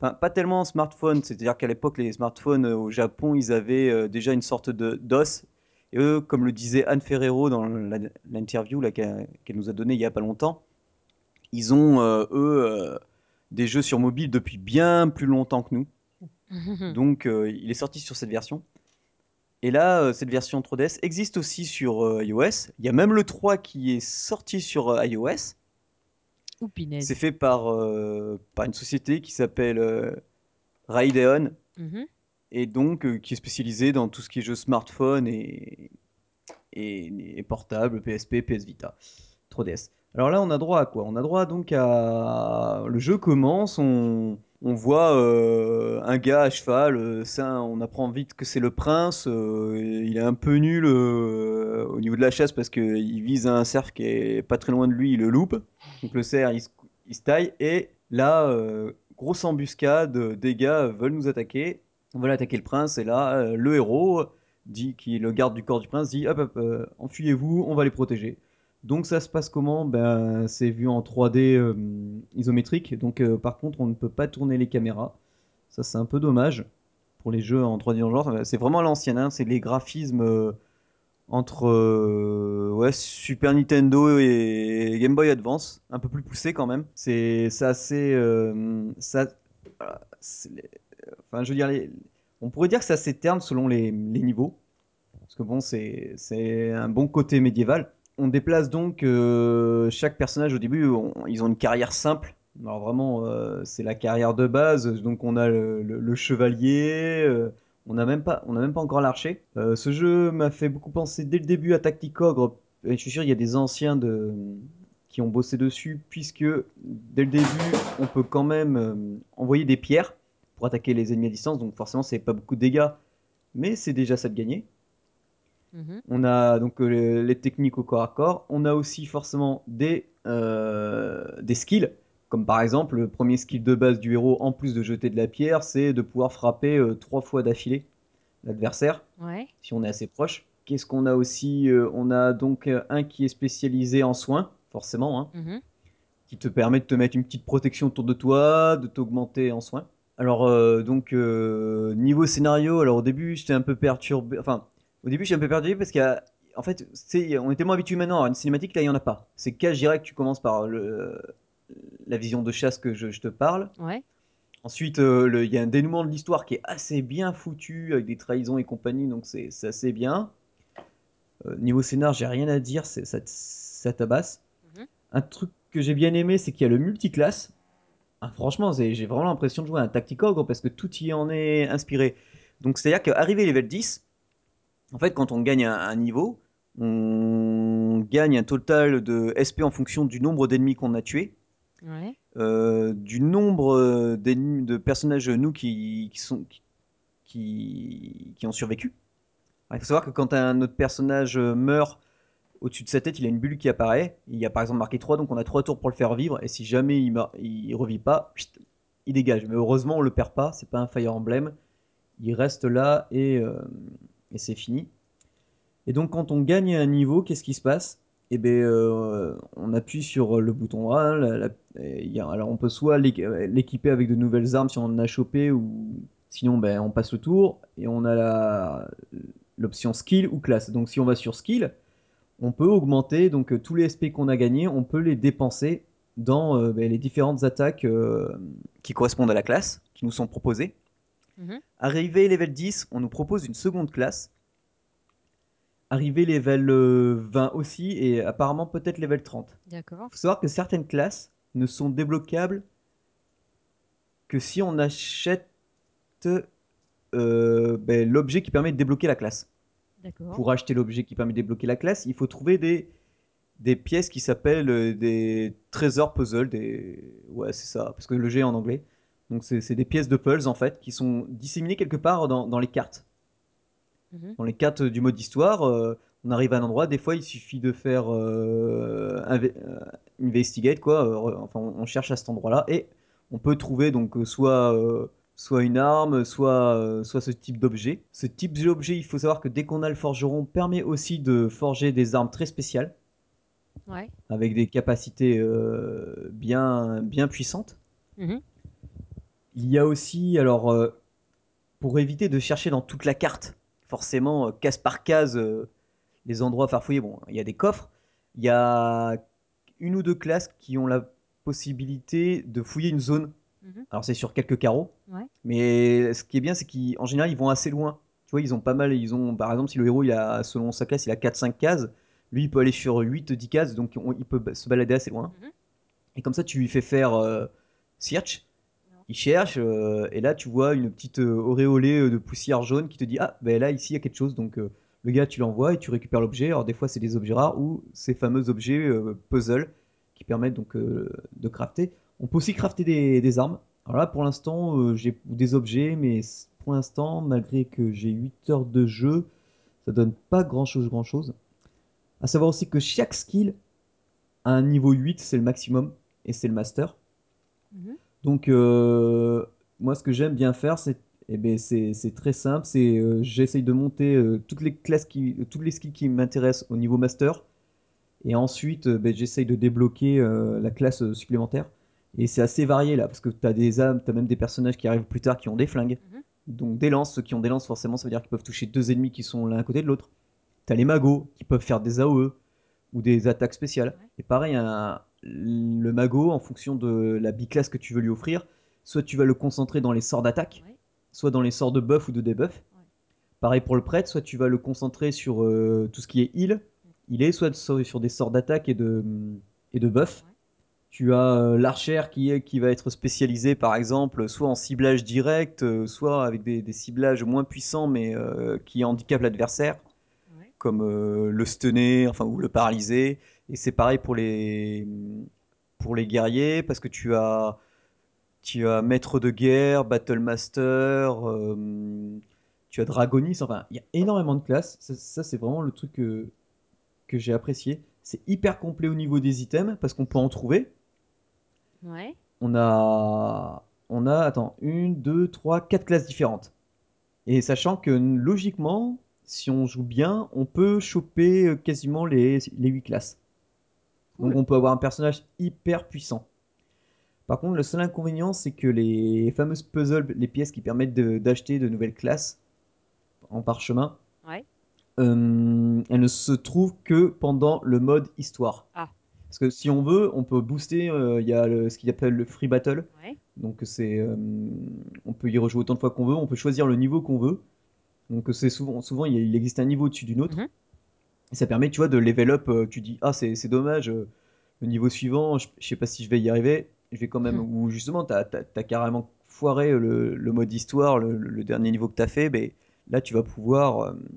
Enfin, pas tellement en smartphone, c'est-à-dire qu'à l'époque, les smartphones euh, au Japon, ils avaient euh, déjà une sorte de DOS. Et eux, comme le disait Anne Ferrero dans l'interview qu'elle nous a donnée il y a pas longtemps, ils ont, euh, eux, euh, des jeux sur mobile depuis bien plus longtemps que nous. Donc, euh, il est sorti sur cette version. Et là, cette version 3DS existe aussi sur iOS. Il y a même le 3 qui est sorti sur iOS. Ou. C'est fait par, euh, par une société qui s'appelle euh, Radeon Mhm. et donc euh, qui est spécialisée dans tout ce qui est jeux smartphone et, et, et portable, PSP, PS Vita, 3DS. Alors là, on a droit à quoi? On a droit donc à le jeu commence, on, on voit euh, un gars à cheval, euh, ça, on apprend vite que c'est le prince. euh, il est un peu nul au niveau de la chasse parce qu'il vise un cerf qui est pas très loin de lui, il le loupe. Donc le cerf, il se, il se taille et là, euh, grosse embuscade, des gars veulent nous attaquer, veulent attaquer le prince et là, euh, le héros dit, qui est le garde du corps du prince, dit hop hop, euh, enfuyez-vous, on va les protéger. Donc ça se passe comment? Ben c'est vu en 3D euh, isométrique, donc euh, par contre on ne peut pas tourner les caméras. Ça c'est un peu dommage pour les jeux en 3D en genre. C'est vraiment l'ancienne, hein, c'est les graphismes euh, entre euh, ouais, Super Nintendo et Game Boy Advance, un peu plus poussé quand même. C'est assez euh, enfin je veux dire on pourrait dire que c'est assez terne selon les, les niveaux. Parce que bon, c'est un bon côté médiéval. On déplace donc euh, chaque personnage au début, ils ont une carrière simple. Alors vraiment, c'est la carrière de base. Donc on a le, chevalier, on n'a même pas, on n'a même pas encore l'archer. Euh, ce jeu m'a fait beaucoup penser dès le début à Tacticogre. Et je suis sûr, il y a des anciens de, qui ont bossé dessus, puisque dès le début, on peut quand même euh, envoyer des pierres pour attaquer les ennemis à distance. Donc forcément, c'est pas beaucoup de dégâts, mais c'est déjà ça de gagner. Mhm. On a donc euh, les, les techniques au corps à corps. On a aussi forcément des, euh, des skills. Comme par exemple, le premier skill de base du héros, en plus de jeter de la pierre, c'est de pouvoir frapper euh, trois fois d'affilée l'adversaire, Ouais. si on est assez proche. Qu'est-ce qu'on a aussi Euh, On a donc euh, un qui est spécialisé en soins, forcément, hein, Mhm. qui te permet de te mettre une petite protection autour de toi, de t'augmenter en soins. Alors, euh, donc, euh, niveau scénario, alors au début, j'étais un peu perturbé. Enfin, au début, j'étais un peu perturbé parce qu'en fait, c'est, on est tellement habitué maintenant à une cinématique, là, il n'y en a pas. C'est cash direct, tu commences par le, la vision de chasse que je, je te parle. Ouais. Ensuite, euh, il y a un dénouement de l'histoire qui est assez bien foutu, avec des trahisons et compagnie, donc c'est c'est assez bien. Euh, niveau scénar, j'ai rien à dire, c'est- ça, ça tabasse. Mhm. Un truc que j'ai bien aimé, c'est qu'il y a le multiclass. Ah, franchement, c'est- j'ai vraiment l'impression de jouer à un Tacticogre parce que tout y en est inspiré. Donc, c'est-à-dire qu'arrivé level 10, en fait, quand on gagne un, un niveau, on gagne un total de SP en fonction du nombre d'ennemis qu'on a tués, Euh, du nombre euh, de personnages, nous, qui, ont survécu. Il faut savoir que quand un autre personnage euh, meurt, au-dessus de sa tête, il a une bulle qui apparaît. Il y a par exemple marqué 3, donc on a 3 tours pour le faire vivre. Et si jamais il, revit pas, il dégage. Mais heureusement, on le perd pas. C'est pas un Fire Emblem. Il reste là et c'est fini. Et donc, quand on gagne un niveau, qu'est-ce qui se passe? Eh bien, euh, on appuie sur le bouton A. la- la- et il y a- alors, on peut soit euh, l'équiper avec de nouvelles armes si on en a chopé, ou sinon, ben, on passe le tour. Et on a l'option skill ou classe. Donc, si on va sur skill, on peut augmenter donc euh, tous les SP qu'on a gagnés, on peut les dépenser dans euh, ben, les différentes attaques euh, qui correspondent à la classe qui nous sont proposées. Mhm. Arrivé level 10, on nous propose une seconde classe. Arrivé level euh, 20 aussi et apparemment peut-être level 30. D'accord. Il faut savoir que certaines classes ne sont débloquables que si on achète euh, ben, l'objet qui permet de débloquer la classe D'accord. pour acheter l'objet qui permet de débloquer la classe, il faut trouver des, des pièces qui s'appellent euh, des trésors puzzles. Des... Ouais, c'est ça, parce que le G est en anglais. Donc, c'est c'est des pièces de puzzles en fait qui sont disséminées quelque part dans, dans les cartes. Mhm. Dans les cartes du mode histoire, euh, on arrive à un endroit, des fois il suffit de faire euh, inve- euh, investigate, quoi. euh, enfin, on, cherche à cet endroit-là et on peut trouver donc euh, soit. euh, soit une arme, soit, euh, soit ce type d'objet. Ce type d'objet, il faut savoir que dès qu'on a le forgeron, permet aussi de forger des armes très spéciales, Ouais. avec des capacités euh, bien, bien puissantes. Mhm. Il y a aussi, alors, euh, pour éviter de chercher dans toute la carte, forcément, euh, case par case, euh, les endroits farfouillés, bon, il y a des coffres. Il y a une ou deux classes qui ont la possibilité de fouiller une zone. Mhm. Alors, c'est sur quelques carreaux. Ouais. Mais ce qui est bien, c'est qu'en général, ils vont assez loin. Tu vois, ils ont pas mal. Ils ont, par exemple, si le héros, il a, selon sa classe, il a 4-5 cases, lui, il peut aller sur 8-10 cases, donc on- il peut se balader assez loin. Mhm. Et comme ça, tu lui fais faire euh, search, il cherche, euh, et là, tu vois une petite euh, auréolée euh, de poussière jaune qui te dit Ah, ben là, ici, il y a quelque chose. Donc, le gars, tu l'envoies et tu récupères l'objet. Alors, des fois, c'est des objets rares ou ces fameux objets puzzle qui permettent donc de crafter. On peut aussi crafter des, armes. Alors là, pour l'instant, j'ai des objets, mais pour l'instant, malgré que j'ai 8 heures de jeu, ça donne pas grand chose, grand chose. À savoir aussi que chaque skill a un niveau 8, c'est le maximum, et c'est le master. Mhm. Donc, euh, moi, ce que j'aime bien faire, c'est Et ben c'est très simple, c'est, heu, j'essaye de monter, heu, toutes les classes qui toutes les skills qui m'intéressent au niveau master et ensuite, beh, j'essaye de débloquer, la classe, supplémentaire et c'est assez varié là, parce que tu as des âmes, tu as même des personnages qui arrivent plus tard qui ont des flingues, Mmh donc des lances. Ceux qui ont des lances, forcément, ça veut dire qu'ils peuvent toucher 2 ennemis qui sont l'un à côté de l'autre. Tu as les magos qui peuvent faire des AOE ou des attaques spéciales Ouais. et pareil, un le mago, en fonction de la biclasse que tu veux lui offrir, soit tu vas le concentrer dans les sorts d'attaque, Ouais. soit dans les sorts de buff ou de debuff. Ouais. Pareil pour le prêtre, soit tu vas le concentrer sur, heu, tout ce qui est heal, healer, soit sur des sorts d'attaque et de, et de buff. Tu as, heu, l'archère qui est qui va être spécialisée, par exemple, soit en ciblage direct, heu, soit avec des des ciblages moins puissants mais heu, qui handicapent l'adversaire, Ouais. comme, le stunner, enfin ou le paralyser et c'est pareil pour les, pour les guerriers parce que tu as tu as maître de guerre, battle master, hem, tu as dragoniste, enfin, il y a énormément de classes. Ça ça c'est vraiment le truc que que j'ai apprécié. C'est hyper complet au niveau des items parce qu'on peut en trouver. Ouais. On a on a attends, 1-2-3-4 classes différentes et sachant que logiquement, si on joue bien, on peut choper, heu, quasiment les les 8 classes. Donc on peut avoir un personnage hyper puissant. Par contre, le seul inconvénient, c'est que les fameuses puzzles, les pièces qui permettent d'acheter de nouvelles classes en parchemin, Ouais. hem, elles ne se trouvent que pendant le mode histoire. Ah. Parce que si on veut, on peut booster, heu, il y a le ce qu'ils appellent le free battle. Ouais. Donc c'est, hem, on peut y rejouer autant de fois qu'on veut, on peut choisir le niveau qu'on veut. Donc c'est souvent souvent il existe un niveau au-dessus d'une autre Mmh mh. Et ça permet, tu vois, de level up, heu, tu dis: «Ah c'est c'est dommage, heu, le niveau suivant, je je sais pas si je vais y arriver, je vais quand même» ou justement tu as tu as tu as carrément foiré le le mode histoire, le le dernier niveau que tu as fait, beh, là tu vas pouvoir, hem,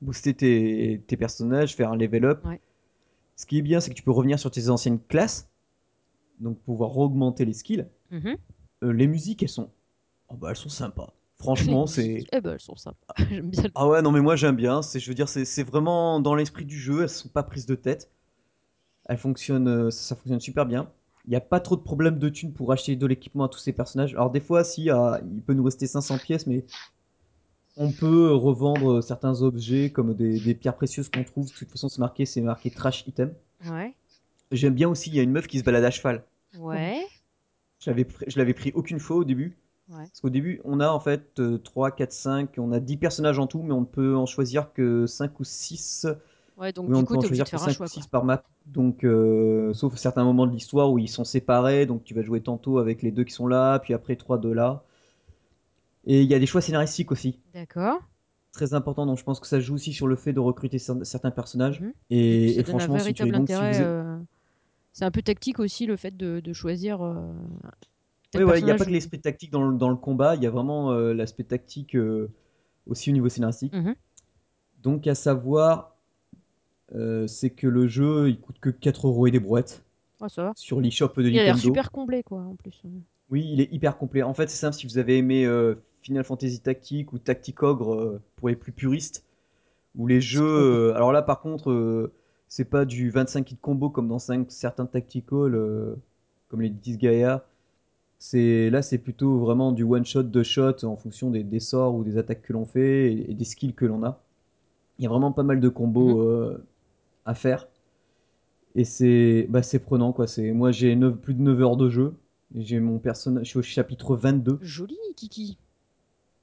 booster tes tes personnages, faire un level up. Ouais. Ce qui est bien, c'est que tu peux revenir sur tes anciennes classes, donc pouvoir re-augmenter les skills. Mmh mh. Heu, les musiques, elles sont oh bah, elles sont sympas. Franchement, c'est eh bah, elles sont sympas. J'aime bien le ah ouais, non mais moi j'aime bien, c'est je veux dire, c'est c'est vraiment dans l'esprit du jeu, elles sont pas prises de tête. Elles fonctionnent, heu, ça fonctionne super bien. Il y a pas trop de problèmes de thunes pour acheter de l'équipement à tous ces personnages. Alors des fois, si, ah, il peut nous rester 500 pièces, mais on peut revendre, certains objets comme des des pierres précieuses qu'on trouve. De toute façon, c'est marqué c'est marqué trash item. Ouais. J'aime bien aussi, il y a une meuf qui se balade à cheval. Ouais. Je l'avais je l'avais pris aucune fois au début. Ouais. Parce qu'au début, on a en fait, heu, 3-4-5, on a 10 personnages en tout, mais on ne peut en choisir que 5 ou 6. Ouais, donc Oui, on du peut coup, en es obligé choisir que faire un 5 ou choix, quoi. 6 par map. Donc, heu, sauf certains moments de l'histoire où ils sont séparés, donc tu vas jouer tantôt avec les 2 qui sont là, puis après 3 de là. Et il y a des choix scénaristiques aussi. D'accord. Très important, donc je pense que ça joue aussi sur le fait de recruter cer certains personnages. Mmh Et ça et donne un franchement, si tu es véritable donc si vous intérêt, heu, c'est un peu tactique aussi le fait de de choisir, heu, Oui, ouais, il y a pas que l'esprit tactique dans le dans le combat, il y a vraiment, heu, l'aspect tactique, heu, aussi au niveau scénaristique. Mmh mh. Donc à savoir, heu, c'est que le jeu, il coûte que 4 € et des brouettes Ah ça va. sur l'e-shop de Il a l'air Nintendo. super complet, quoi, en plus. Oui, il est hyper complet. En fait, c'est simple, si vous avez aimé, Final Fantasy Tactics ou Tactic Ogre, pour les plus puristes, ou les jeux, alors là, par contre, heu, c'est pas du 25 hits combo comme dans cinq certains tactical, heu, comme les Disgaea. C'est là, c'est plutôt vraiment du one shot, 2 shot en fonction des des sorts ou des attaques que l'on fait et et des skills que l'on a. Il y a vraiment pas mal de combos, heu, à faire et c'est bah, c'est prenant, quoi. C'est moi, j'ai 9 plus de 9 heures de jeu j'ai mon personnage je suis au chapitre 22. Joli, Kiki.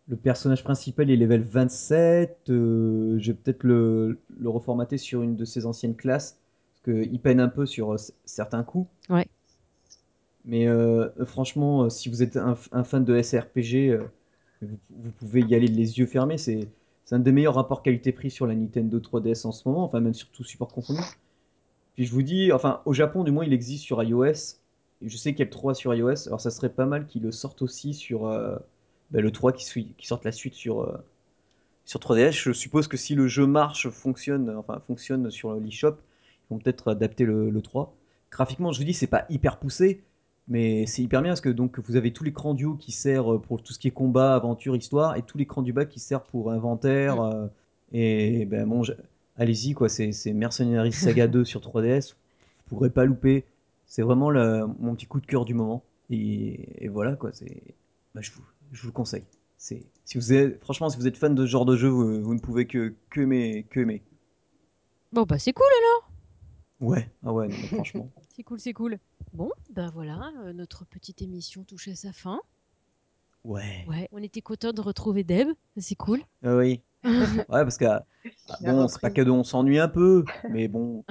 Le personnage principal est level 27, heu, je vais peut-être le le reformater sur une de ses anciennes classes, parce qu'il peine un peu sur, cer certains coups. Ouais. Mais heu, franchement, heu, si vous êtes un fan de SRPG, heu, vous pouvez y aller les yeux fermés. C'est un des meilleurs rapports qualité-prix sur la Nintendo 3DS en ce moment, enfin même sur tout support confondu. Puis je vous dis, enfin au Japon du moins il existe sur iOS je sais qu'il y a le 3 sur iOS, alors ça serait pas mal qu'ils le sortent aussi sur, bah, le 3 qui sui qu'ils sortent la suite sur, sur 3DS. Je suppose que si le jeu marche, fonctionne, enfin fonctionne sur l'eShop, ils vont peut-être adapter le le 3. Graphiquement, je vous dis, c'est pas hyper poussé, mais c'est hyper bien parce que donc vous avez tout l'écran du haut qui sert, heu, pour tout ce qui est combat, aventure, histoire et tout l'écran du bas qui sert pour inventaire, Mmh. heu et ben bon, je allez-y quoi, c'est c'est Mercenary Saga 2 sur 3DS, vous pourrez pas louper. C'est vraiment le mon petit coup de cœur du moment et et voilà quoi, c'est bah, je vous je vous le conseille. c'est si vous êtes franchement, si vous êtes fan de ce genre de jeu, vous, vous ne pouvez que que aimer que aimer. Bon, bah, c'est cool alors! Ouais, ah ouais, non mais franchement. C'est cool, c'est cool. Bon, bah, voilà, heu, notre petite émission touche à sa fin. Ouais. Ouais, on était contents de retrouver Deb, c'est cool. Ah oui. Ouais, parce que, ah, bon, c'est pas que on s'ennuie un peu, mais bon,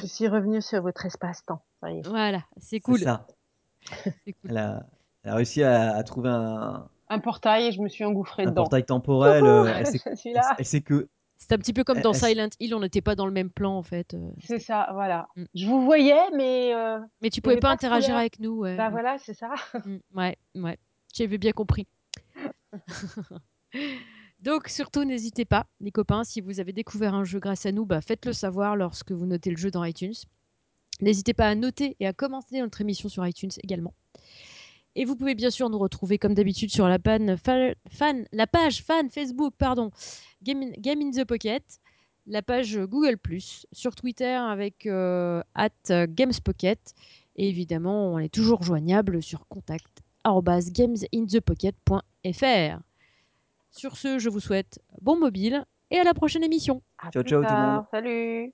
Je suis revenue sur votre espace-temps, ça y est. Voilà, c'est c'est cool, ça. c'est cool. Elle a elle a réussi à à trouver un Un portail et je me suis engouffrée un dedans. portail temporel, Coucou, heu, elle sait je suis elle s là. elle sait que C'est un petit peu comme dans s Silent Hill, on n'était pas dans le même plan en fait, heu, C'est ça, voilà. Mmh. Je vous voyais, mais heu, mais tu pouvais pas interagir avec nous, ouais. Bah, voilà, c'est ça. Mmh, ouais, ouais, j'avais bien compris. Donc surtout n'hésitez pas, les copains, si vous avez découvert un jeu grâce à nous, bah, faites-le savoir lorsque vous notez le jeu dans iTunes. N'hésitez pas à noter et à commenter notre émission sur iTunes également. Et vous pouvez bien sûr nous retrouver comme d'habitude sur la, panne fa- fan, la page fan Facebook, pardon, Game in, Game in the Pocket, la page Google+, sur Twitter avec euh, at GamesPocket, et évidemment on est toujours joignable sur contact arobase gamesinthepocket.fr. Sur ce, je vous souhaite bon mobile et à la prochaine émission. À Ciao, plus ciao tout le monde. Salut.